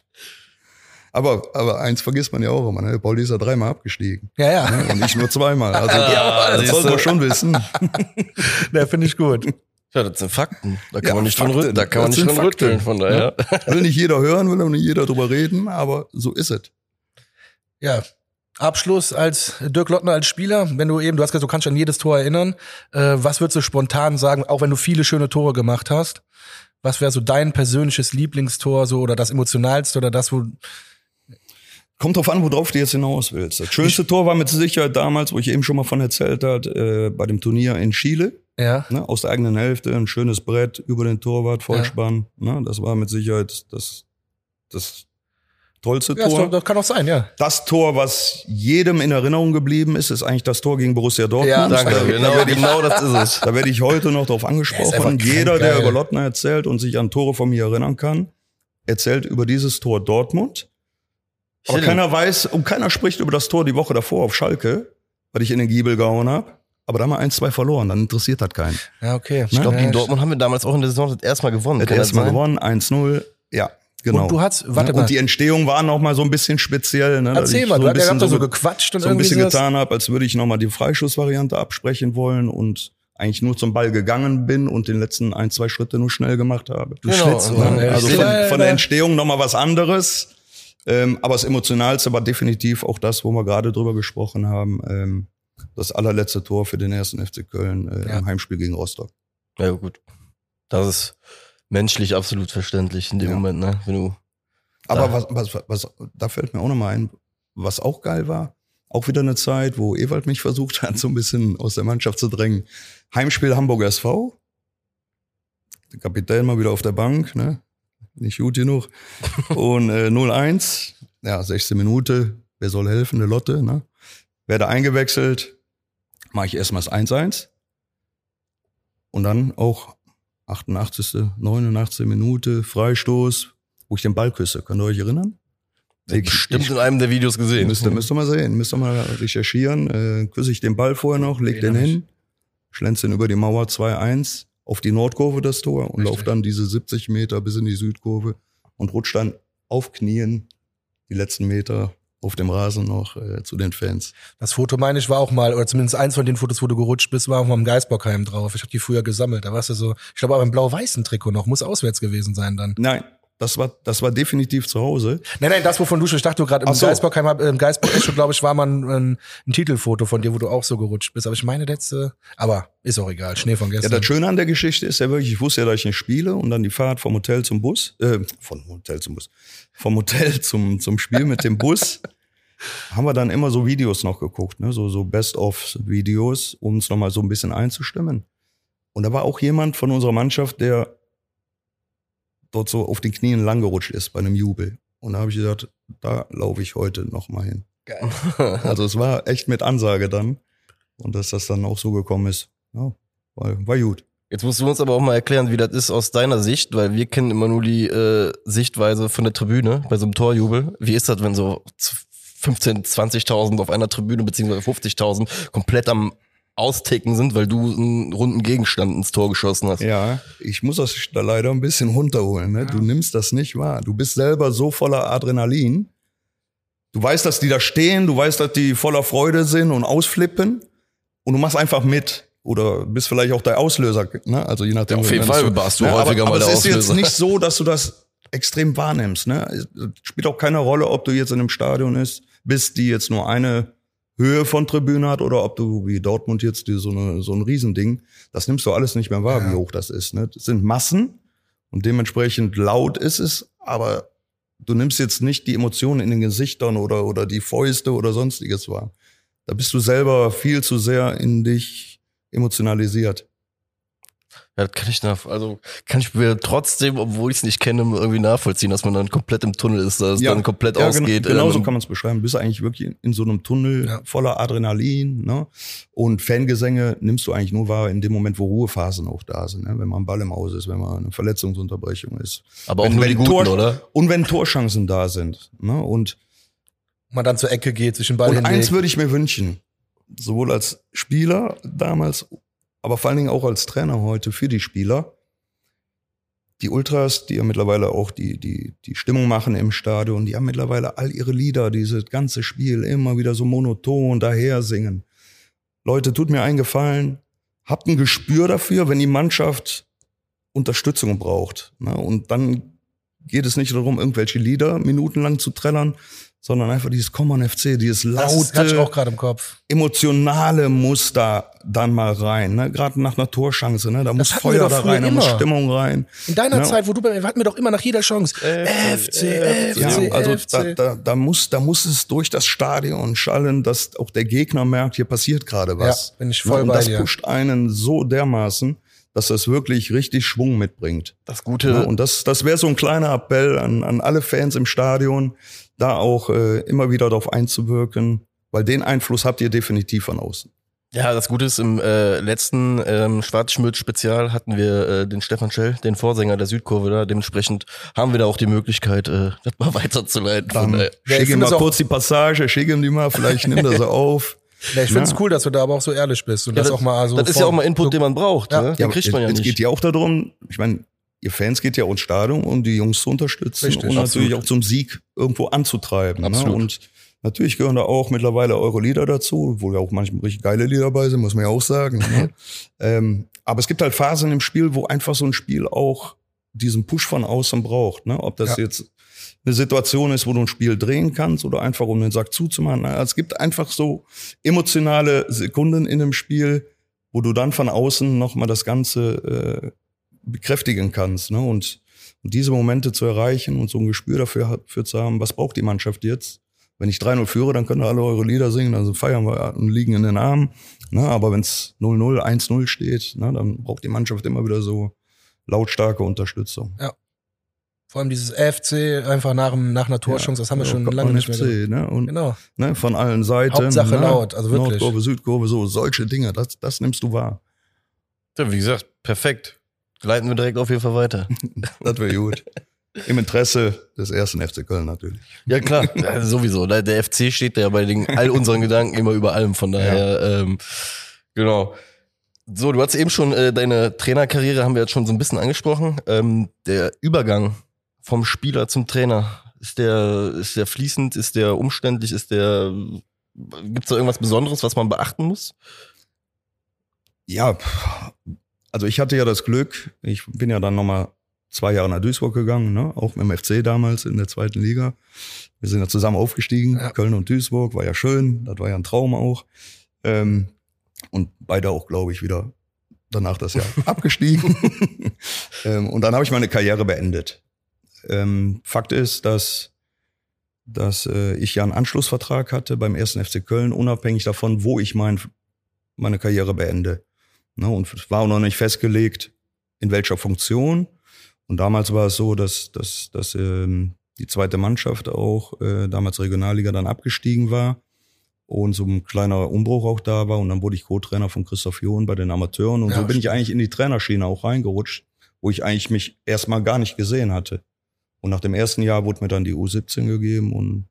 Aber, aber eins vergisst man ja auch immer, ne? Pauli ist ja dreimal abgestiegen. Ja, ja. Ne? Und ich nur zweimal. Also Ja, das sollte man schon wissen. Der finde ich gut. Ja, das sind Fakten. Da kann Ja, man nicht dran, Fakten. rütteln. da kann man Das nicht dran rütteln. Von daher. Will nicht jeder hören, will auch nicht jeder drüber reden, aber so ist es. Ja. Abschluss als Dirk Lottner als Spieler, wenn du eben, du hast gesagt, du kannst dich an jedes Tor erinnern. Äh, was würdest du spontan sagen, auch wenn du viele schöne Tore gemacht hast? Was wäre so dein persönliches Lieblingstor so oder das emotionalste oder das, wo Kommt drauf an, worauf du jetzt hinaus willst. Das schönste Tor war mit Sicherheit damals, wo ich eben schon mal von erzählt hat, äh, bei dem Turnier in Chile. ja, Ne, aus der eigenen Hälfte, ein schönes Brett über den Torwart, Vollspann. Ne, das war mit Sicherheit das, das tollste ja Tor. das, kann auch sein, ja. Das Tor, was jedem in Erinnerung geblieben ist, ist eigentlich das Tor gegen Borussia Dortmund. Ja, Danke, da, genau, da ich, genau das ist es. da werde ich heute noch ist angesprochen. Jeder, der geil. über Lottner erzählt und sich an Tore von mir erinnern kann, erzählt über dieses Tor Dortmund. Aber Stimmt. keiner weiß und keiner spricht über das Tor die Woche davor auf Schalke, weil ich in den Giebel gehauen habe. Aber da haben wir 1-2 verloren, dann interessiert das keinen. Ja, okay. Ich glaube, ja, gegen Dortmund haben wir damals auch in der Saison das erste Mal gewonnen. Das erste Mal sein? gewonnen, 1-0. Ja, genau. Und du hast, warte Ja, mal, und die Entstehung war noch mal so ein bisschen speziell. Ne, erzähl mal, so du hast so, so ge- gequatscht und so ein bisschen getan habe, als würde ich noch mal die Freischussvariante absprechen wollen und eigentlich nur zum Ball gegangen bin und den letzten ein, zwei Schritte nur schnell gemacht habe. Du Genau, also, Ja, Also von, von der Entstehung noch mal was anderes. Ähm, aber das Emotionalste war definitiv auch das, wo wir gerade drüber gesprochen haben. Ähm, das allerletzte Tor für den ersten FC Köln äh, Ja. im Heimspiel gegen Rostock. Ja, gut. Das ist menschlich absolut verständlich in dem Ja. Moment, ne? Wenn du. Aber Da. was, was, was, da fällt mir auch noch mal ein, was auch geil war. Auch wieder eine Zeit, wo Ewald mich versucht hat, so ein bisschen aus der Mannschaft zu drängen. Heimspiel Hamburg SV. Der Kapitän mal wieder auf der Bank, ne? Nicht gut genug. Und äh, 0-1, ja, 16 Minute. Wer soll helfen? Eine Lotte, ne? Werde eingewechselt. Mache ich erstmal das 1-1. Und dann auch 88., 89. Minute, Freistoß, wo ich den Ball küsse. Könnt ihr euch erinnern? Ich- Bestimmt ich- in einem der Videos gesehen. Müsst ihr, müsst ihr mal sehen, müsst ihr mal recherchieren. Äh, küsse ich den Ball vorher noch, leg den hin, schlänze den über die Mauer 2-1 auf die Nordkurve das Tor und Richtig. lauf dann diese 70 Meter bis in die Südkurve und rutsch dann auf Knien die letzten Meter auf dem Rasen noch äh, zu den Fans. Das Foto meine ich war auch mal, oder zumindest eins von den Fotos, wo du gerutscht bist, war auch mal im Geisbockheim drauf. Ich habe die früher gesammelt. Da warst du so, ich glaube aber im blau-weißen Trikot noch, muss auswärts gewesen sein dann. Nein, das war, das war definitiv zu Hause. Nein, nein, das wovon du schon, ich dachte gerade im so. Geisbockheim, hab- im Geisbock glaube ich, war mal ein, ein, ein Titelfoto von dir, wo du auch so gerutscht bist. Aber ich meine letzte, aber ist auch egal, Schnee von Ja, gestern. das Schöne an der Geschichte ist ja wirklich, ich wusste ja, dass ich nicht spiele und dann die Fahrt vom Hotel zum Bus, äh, vom Hotel zum Bus, vom Hotel zum, zum Spiel mit dem Bus, haben wir dann immer so Videos noch geguckt, ne? so, so Best-of-Videos, um uns nochmal so ein bisschen einzustimmen. Und da war auch jemand von unserer Mannschaft, der dort so auf den Knien langgerutscht ist bei einem Jubel. Und da habe ich gesagt, da laufe ich heute nochmal hin. Geil. Also es war echt mit Ansage dann. Und dass das dann auch so gekommen ist, ja, war, war gut. Jetzt musst du uns aber auch mal erklären, wie das ist aus deiner Sicht, weil wir kennen immer nur die äh, Sichtweise von der Tribüne bei so einem Torjubel. Wie ist das, wenn so 15, 20.000 auf einer Tribüne beziehungsweise 50.000 komplett am Austicken sind, weil du einen runden Gegenstand ins Tor geschossen hast? Ja, ich muss das da leider ein bisschen runterholen. Ne? Du nimmst das nicht wahr. Du bist selber so voller Adrenalin. Du weißt, dass die da stehen, du weißt, dass die voller Freude sind und ausflippen und du machst einfach mit. Oder bist vielleicht auch der Auslöser, ne? Also je nachdem. Ja, auf jeden Fall warst du Ja, häufiger aber, mal aber der es ist jetzt Auslöser. nicht so, dass du das extrem wahrnimmst. Ne? Es spielt auch keine Rolle, ob du jetzt in einem Stadion ist, bist, die jetzt nur eine Höhe von Tribüne hat oder ob du wie Dortmund jetzt die, so, eine, so ein Riesending, das nimmst du alles nicht mehr wahr, Ja. wie hoch das ist. Ne? Das sind Massen und dementsprechend laut ist es, aber du nimmst jetzt nicht die Emotionen in den Gesichtern oder, oder die Fäuste oder sonstiges wahr. Da bist du selber viel zu sehr in dich emotionalisiert. Ja, das kann ich nach, also kann ich mir trotzdem, obwohl ich es nicht kenne, irgendwie nachvollziehen, dass man dann komplett im Tunnel ist, dass es dann komplett ja, ausgeht. Genau, genau so kann man es beschreiben. Du bist eigentlich wirklich in so einem Tunnel Ja. voller Adrenalin. Ne? Und Fangesänge nimmst du eigentlich nur wahr in dem Moment, wo Ruhephasen auch da sind. Ne? Wenn mal ein Ball im Haus ist, wenn mal eine Verletzungsunterbrechung ist. aber auch wenn- nur wenn die guten, Tor- oder? Und wenn Torchancen da sind. Ne? Und, Man dann zur Ecke geht, sich den Ball und eins hinlegt. würde ich mir wünschen, sowohl als Spieler damals, aber vor allen Dingen auch als Trainer heute für die Spieler, die Ultras, die ja mittlerweile auch die, die, die Stimmung machen im Stadion, die haben mittlerweile all ihre Lieder, dieses ganze Spiel immer wieder so monoton daher singen. Leute, tut mir einen Gefallen, habt ein Gespür dafür, wenn die Mannschaft Unterstützung braucht. Ne? Und dann geht es nicht darum, irgendwelche Lieder minutenlang zu trällern, sondern einfach dieses Common FC, dieses Das hatte ich auch laute, gerade im Kopf. emotionale muss da dann mal rein. Ne? Gerade nach einer Torschance, ne? da muss hatten wir Feuer da rein, da muss. Stimmung rein. In deiner Ja. Zeit, wo du bei mir, hatten wir doch immer nach jeder Chance. FC, Ja, FC, also FC. da, da, da, muss, da muss es durch das Stadion schallen, dass auch der Gegner merkt, hier passiert gerade was. Ja, bin ich voll und bei das dir. pusht einen so dermaßen, dass das wirklich richtig Schwung mitbringt. Das Gute, Ja, und das, das wäre so ein kleiner Appell an, an alle Fans im Stadion, da auch äh, immer wieder darauf einzuwirken, weil den Einfluss habt ihr definitiv von außen. Ja, das Gute ist, im äh, letzten ähm, Schwarzschmidt-Spezial hatten wir äh, den Stefan Schell, den Vorsänger der Südkurve da. Dementsprechend haben wir da auch die Möglichkeit, äh, das mal weiterzuleiten. Von Dann. Ja, ich schick ihm mal das kurz die Passage, schick ihm die mal, vielleicht nimmt er sie auf. Ja, ich finde es Ja. cool, dass du da aber auch so ehrlich bist und Ja, das, auch mal so. das ist ja auch mal Input, so, den man braucht. Ja. ne? Ja, Den aber kriegt man ja es nicht. geht ja auch darum, ich meine, ihr Fans geht ja ins Stadion, um die Jungs zu unterstützen Richtig, und natürlich absolut. auch zum Sieg irgendwo anzutreiben. Ne? Absolut. Und natürlich gehören da auch mittlerweile eure Lieder dazu, wo ja auch manchmal richtig geile Lieder dabei sind, muss man ja auch sagen. Ne? ähm, aber es gibt halt Phasen im Spiel, wo einfach so ein Spiel auch diesen Push von außen braucht. Ne? Ob das Ja. jetzt eine Situation ist, wo du ein Spiel drehen kannst oder einfach um den Sack zuzumachen. Also Es gibt einfach so emotionale Sekunden in einem Spiel, wo du dann von außen nochmal das Ganze äh, bekräftigen kannst. Ne? Und, und diese Momente zu erreichen und so ein Gespür dafür, hat- für zu haben, was braucht die Mannschaft jetzt? Wenn ich 3-0 führe, dann könnt ihr alle eure Lieder singen, also feiern wir und liegen in den Armen. Ne? Aber wenn es 0-0, 1-0 steht, ne? dann braucht die Mannschaft immer wieder so lautstarke Unterstützung. Vor allem dieses FC einfach nach, dem- nach einer Torchance, das haben wir Ja, schon lange nicht mehr. FC, ne? Und Genau. ne, von allen Seiten. Hauptsache ne? laut, also wirklich. Nordkurve, Südkurve, so solche Dinge, das, das nimmst du wahr. Ja, wie gesagt, perfekt. Leiten wir direkt auf jeden Fall weiter. Das wäre gut. Im Interesse des ersten FC Köln natürlich. Ja, klar, ja, sowieso. Der FC steht ja bei den, all unseren Gedanken immer über allem. Von daher, ähm, genau. So, du hast eben schon äh, deine Trainerkarriere, haben wir jetzt schon so ein bisschen angesprochen. Ähm, der Übergang vom Spieler zum Trainer, ist der, ist der fließend, ist der umständlich, ist der, gibt's da irgendwas Besonderes, was man beachten muss? Ja, also ich hatte ja das Glück, ich bin ja dann nochmal zwei Jahre nach Duisburg gegangen, ne? auch dem FC damals in der zweiten Liga. Wir sind ja zusammen aufgestiegen, Ja. Köln und Duisburg, war ja schön, das war ja ein Traum auch. Ähm, und beide auch, glaube ich, wieder danach das Jahr abgestiegen. ähm, und dann habe ich meine Karriere beendet. Ähm, Fakt ist, dass, dass äh, ich ja einen Anschlussvertrag hatte beim ersten FC Köln, unabhängig davon, wo ich mein, meine Karriere beende. Ne, und es war auch noch nicht festgelegt, in welcher Funktion. Und damals war es so, dass, dass, dass ähm, die zweite Mannschaft auch, äh, damals Regionalliga, dann abgestiegen war und so ein kleiner Umbruch auch da war. Und dann wurde ich Co-Trainer von Christoph John bei den Amateuren. Und Ja, so bin ich stimmt. eigentlich in die Trainerschiene auch reingerutscht, wo ich eigentlich mich erstmal gar nicht gesehen hatte. Und nach dem ersten Jahr wurde mir dann die U17 gegeben und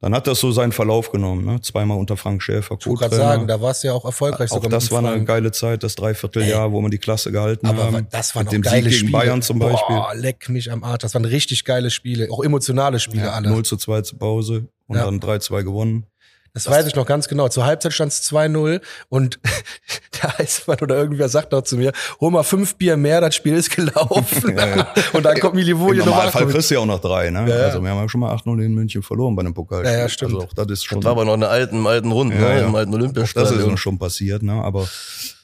dann hat das so seinen Verlauf genommen. Ne? Zweimal unter Frank Schäfer, Ich wollte gerade sagen, da warst du ja auch erfolgreich Auch das war dem eine Frank. geile Zeit, das Dreivierteljahr, wo wir die Klasse gehalten Aber haben. das waren Mit dem geile Sieg gegen Spiele. Bayern zum Beispiel. Boah, leck mich am Arsch. Das waren richtig geile Spiele. Auch emotionale Spiele Ja, alle. 0 zu 2 zur Pause und Ja. dann 3-2 gewonnen. Das weiß ich noch ganz genau. Zur Halbzeit stand es 2-0 und der Eismann oder irgendwer sagt noch zu mir, hol mal fünf Bier mehr, das Spiel ist gelaufen. Ja, ja. Und dann kommt Milivoje Im nochmal. Normalfall kriegst du ja auch noch drei. Ne? Ja. Also wir haben ja schon mal 8-0 in München verloren bei einem Pokalspiel. Ja, ja, stimmt. Also auch das ist schon, Das war aber noch in der alten, im alten Rund, Ja, ne? ja. im alten das ist Olympiastadion. uns schon passiert. Ne? Aber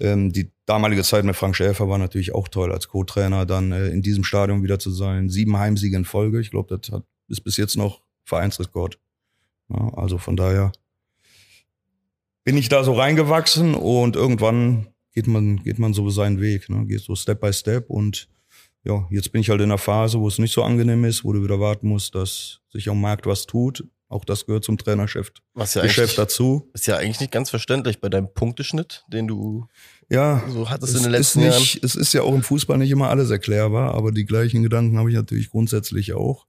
ähm, die damalige Zeit mit Frank Schäfer war natürlich auch toll, als Co-Trainer dann äh, in diesem Stadion wieder zu sein. Sieben Heimsiege in Folge. Ich glaube, das hat, ist bis jetzt noch Vereinsrekord. Ja, also von daher bin ich da so reingewachsen und irgendwann geht man, geht man so seinen Weg, ne? geht so Step by Step und ja, jetzt bin ich halt in einer Phase, wo es nicht so angenehm ist, wo du wieder warten musst, dass sich am Markt was tut. Auch das gehört zum Trainergeschäft Was ja Geschäft eigentlich, dazu. ist ja eigentlich nicht ganz verständlich bei deinem Punkteschnitt, den du Ja, so hattest es in den letzten ist Jahren. nicht, Es ist ja auch im Fußball nicht immer alles erklärbar, aber die gleichen Gedanken habe ich natürlich grundsätzlich auch.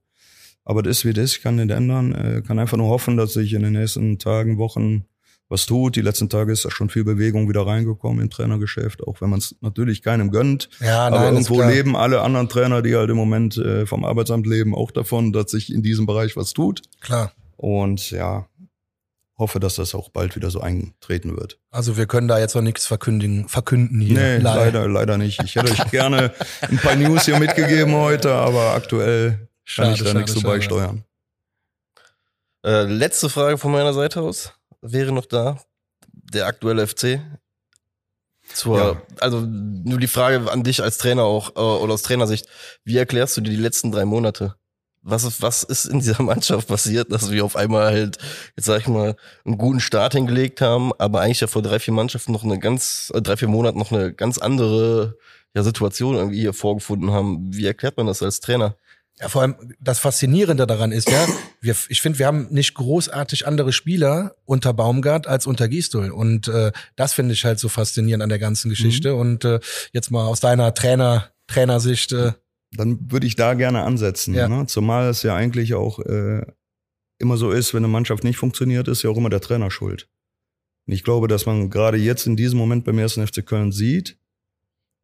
Aber das ist wie das, ich kann nicht ändern. Äh, kann einfach nur hoffen, dass sich in den nächsten Tagen, Wochen was tut. Die letzten Tage ist da schon viel Bewegung wieder reingekommen im Trainergeschäft, auch wenn man es natürlich keinem gönnt. Ja, aber nein, ist irgendwo klar. leben alle anderen Trainer, die halt im Moment äh, vom Arbeitsamt leben, auch davon, dass sich in diesem Bereich was tut. Klar. Und ja, hoffe, dass das auch bald wieder so eintreten wird. Also wir können da jetzt noch nichts verkündigen, verkünden hier. Nee, leider. leider, leider nicht. Ich hätte euch gerne ein paar News hier mitgegeben heute, aber aktuell schade, kann ich da schade, nichts zu beisteuern. Äh, letzte Frage von meiner Seite aus wäre noch da. Der aktuelle FC. Zur, ja. Also nur die Frage an dich als Trainer auch äh, oder aus Trainersicht. Wie erklärst du dir die letzten drei Monate? was ist, was ist in dieser Mannschaft passiert, dass wir auf einmal halt, jetzt sag ich mal, einen guten Start hingelegt haben, aber eigentlich ja vor drei, vier Mannschaften noch eine ganz, äh, drei, vier Monaten noch eine ganz andere ja, Situation irgendwie hier vorgefunden haben. Wie erklärt man das als Trainer? Ja, vor allem das Faszinierende daran ist ja, wir, ich finde, wir haben nicht großartig andere Spieler unter Baumgart als unter Gisdol. Und äh, das finde ich halt so faszinierend an der ganzen Geschichte. Mhm. Und äh, jetzt mal aus deiner Trainer, Trainersicht, äh, dann würde ich da gerne ansetzen. Ja. Ne? Zumal es ja eigentlich auch äh, immer so ist, wenn eine Mannschaft nicht funktioniert, ist ja auch immer der Trainer schuld. Und ich glaube, dass man gerade jetzt in diesem Moment beim ersten FC Köln sieht,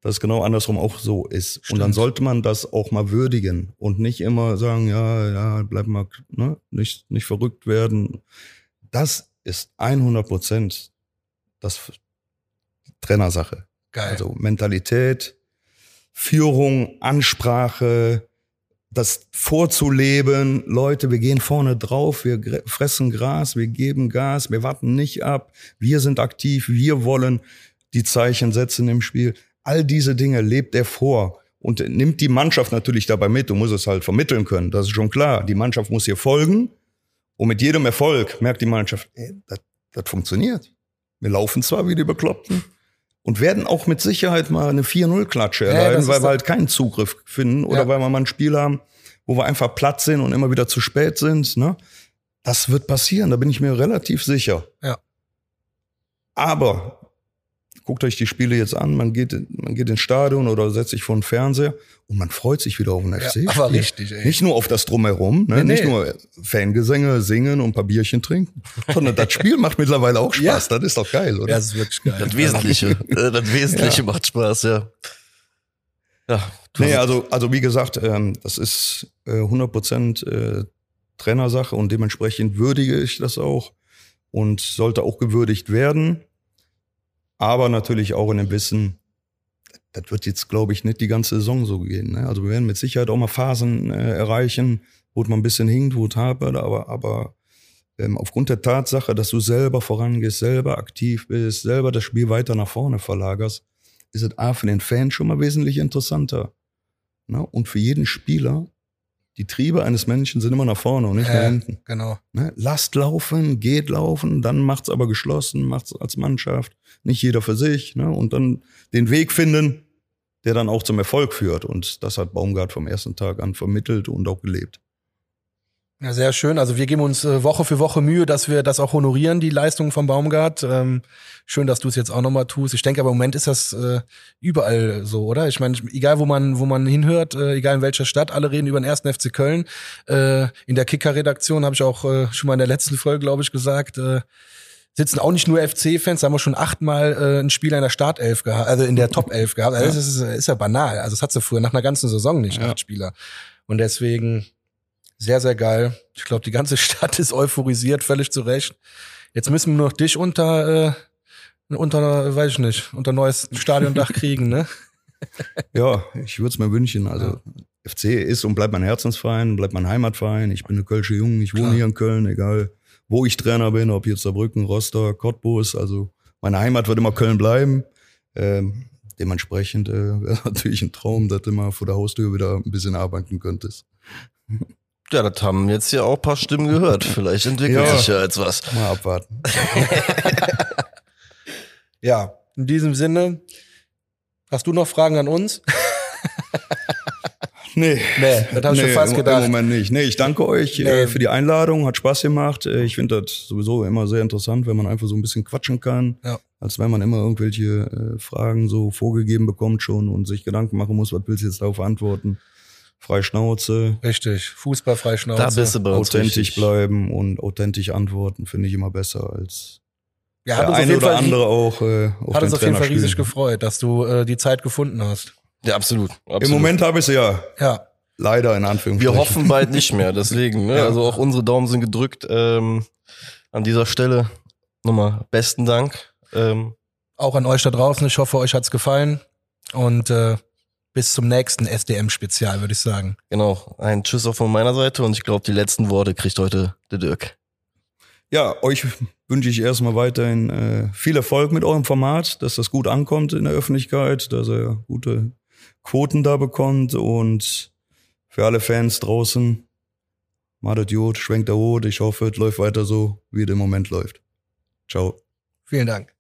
dass es genau andersrum auch so ist. Stimmt. Und dann sollte man das auch mal würdigen und nicht immer sagen, ja, ja, bleib mal, ne, nicht, nicht verrückt werden. Das ist 100 Prozent das Trainersache. Geil. Also Mentalität, Führung, Ansprache, das vorzuleben. Leute, wir gehen vorne drauf, wir fressen Gras, wir geben Gas, wir warten nicht ab, wir sind aktiv, wir wollen die Zeichen setzen im Spiel. All diese Dinge lebt er vor und nimmt die Mannschaft natürlich dabei mit und muss es halt vermitteln können. Das ist schon klar. Die Mannschaft muss hier folgen und mit jedem Erfolg merkt die Mannschaft, ey, das, das funktioniert. Wir laufen zwar wie die Bekloppten, und werden auch mit Sicherheit mal eine 4-0-Klatsche erleiden, ja, weil wir halt keinen Zugriff finden oder ja. weil wir mal ein Spiel haben, wo wir einfach platt sind und immer wieder zu spät sind. Ne? Das wird passieren, da bin ich mir relativ sicher. Ja. Aber guckt euch die Spiele jetzt an, man geht, man geht ins Stadion oder setzt sich vor den Fernseher und man freut sich wieder auf den FC. Ja, aber richtig, ey. Nicht nur auf das Drumherum, ne? Nee, nicht nur Fangesänge, singen und ein paar Bierchen trinken, sondern das Spiel macht mittlerweile auch Spaß. Ja. Das ist doch geil, oder? Ja, das ist wirklich geil. Das Wesentliche, äh, das Wesentliche ja. macht Spaß, ja. Ja. Nee, also, also wie gesagt, ähm, das ist äh, 100 Prozent äh, Trainersache und dementsprechend würdige ich das auch und sollte auch gewürdigt werden aber natürlich auch in dem Wissen, das wird jetzt, glaube ich, nicht die ganze Saison so gehen. Ne? Also wir werden mit Sicherheit auch mal Phasen äh, erreichen, wo man ein bisschen hinkt, wo es hapert, aber, aber ähm, aufgrund der Tatsache, dass du selber vorangehst, selber aktiv bist, selber das Spiel weiter nach vorne verlagerst, ist es A für den Fan schon mal wesentlich interessanter. Ne? Und für jeden Spieler die Triebe eines Menschen sind immer nach vorne und nicht äh, nach hinten. Genau. Ne? Lasst laufen, geht laufen, dann macht's aber geschlossen, macht's als Mannschaft, nicht jeder für sich, ne? Und dann den Weg finden, der dann auch zum Erfolg führt. Und das hat Baumgart vom ersten Tag an vermittelt und auch gelebt. Ja, sehr schön. Also wir geben uns äh, Woche für Woche Mühe, dass wir das auch honorieren, die Leistungen von Baumgart. Ähm, schön, dass du es jetzt auch nochmal tust. Ich denke aber im Moment ist das äh, überall so, oder? Ich meine, egal wo man, wo man hinhört, äh, egal in welcher Stadt, alle reden über den ersten FC Köln. Äh, in der Kicker-Redaktion habe ich auch äh, schon mal in der letzten Folge, glaube ich, gesagt, äh, sitzen auch nicht nur FC-Fans, da haben wir schon achtmal äh, ein Spieler in der Startelf gehabt, also in der Top-Elf gehabt. Also das ist, ist ja banal. Also das hat sie früher nach einer ganzen Saison nicht, ja. acht Spieler. Und deswegen sehr, sehr geil. Ich glaube, die ganze Stadt ist euphorisiert, völlig zu Recht. Jetzt müssen wir noch dich unter, äh, unter, weiß ich nicht, unter neues Stadiondach kriegen, ne? ja, ich würde es mir wünschen. Also ja. FC ist und bleibt mein Herzensverein, bleibt mein Heimatverein. Ich bin eine Kölsche Jung, ich wohne Klar. hier in Köln, egal wo ich Trainer bin, ob jetzt Saarbrücken, Rostock, Cottbus. Also meine Heimat wird immer Köln bleiben. Ähm, dementsprechend äh, wäre natürlich ein Traum, dass du mal vor der Haustür wieder ein bisschen arbeiten könntest. Ja, das haben jetzt ja auch ein paar Stimmen gehört. Vielleicht entwickelt ja, sich ja jetzt was. Mal abwarten. ja, in diesem Sinne, hast du noch Fragen an uns? Nee. Nee, das habe ich nee, schon fast gedacht. Im Moment nicht. Nee, ich danke euch äh, nee. äh, für die Einladung, hat Spaß gemacht. Äh, ich finde das sowieso immer sehr interessant, wenn man einfach so ein bisschen quatschen kann. Ja. Als wenn man immer irgendwelche äh, Fragen so vorgegeben bekommt schon und sich Gedanken machen muss, was willst du jetzt darauf antworten frei Schnauze. Richtig, Fußball frei Schnauze. Da bist du bei uns Authentisch richtig. bleiben und authentisch antworten finde ich immer besser als ja, der eine oder Fall, andere auch. Äh, auf hat uns auf jeden Fall riesig gefreut, dass du äh, die Zeit gefunden hast. Ja, absolut. absolut. Im Moment habe ich es ja. Ja. Leider in Anführungszeichen. Wir hoffen bald nicht mehr, deswegen. Ne? Ja. Also auch unsere Daumen sind gedrückt. Ähm, an dieser Stelle nochmal besten Dank. Ähm, Auch an euch da draußen. Ich hoffe, euch hat's gefallen. Und äh, bis zum nächsten SDM-Spezial, würde ich sagen. genau, ein Tschüss auch von meiner Seite und ich glaube, die letzten Worte kriegt heute der Dirk. Ja, euch wünsche ich erstmal weiterhin äh, viel Erfolg mit eurem Format, dass das gut ankommt in der Öffentlichkeit, dass ihr gute Quoten da bekommt und für alle Fans draußen, macht gut, schwenkt der Hut. Ich hoffe, es läuft weiter so, wie es im Moment läuft. Ciao. Vielen Dank.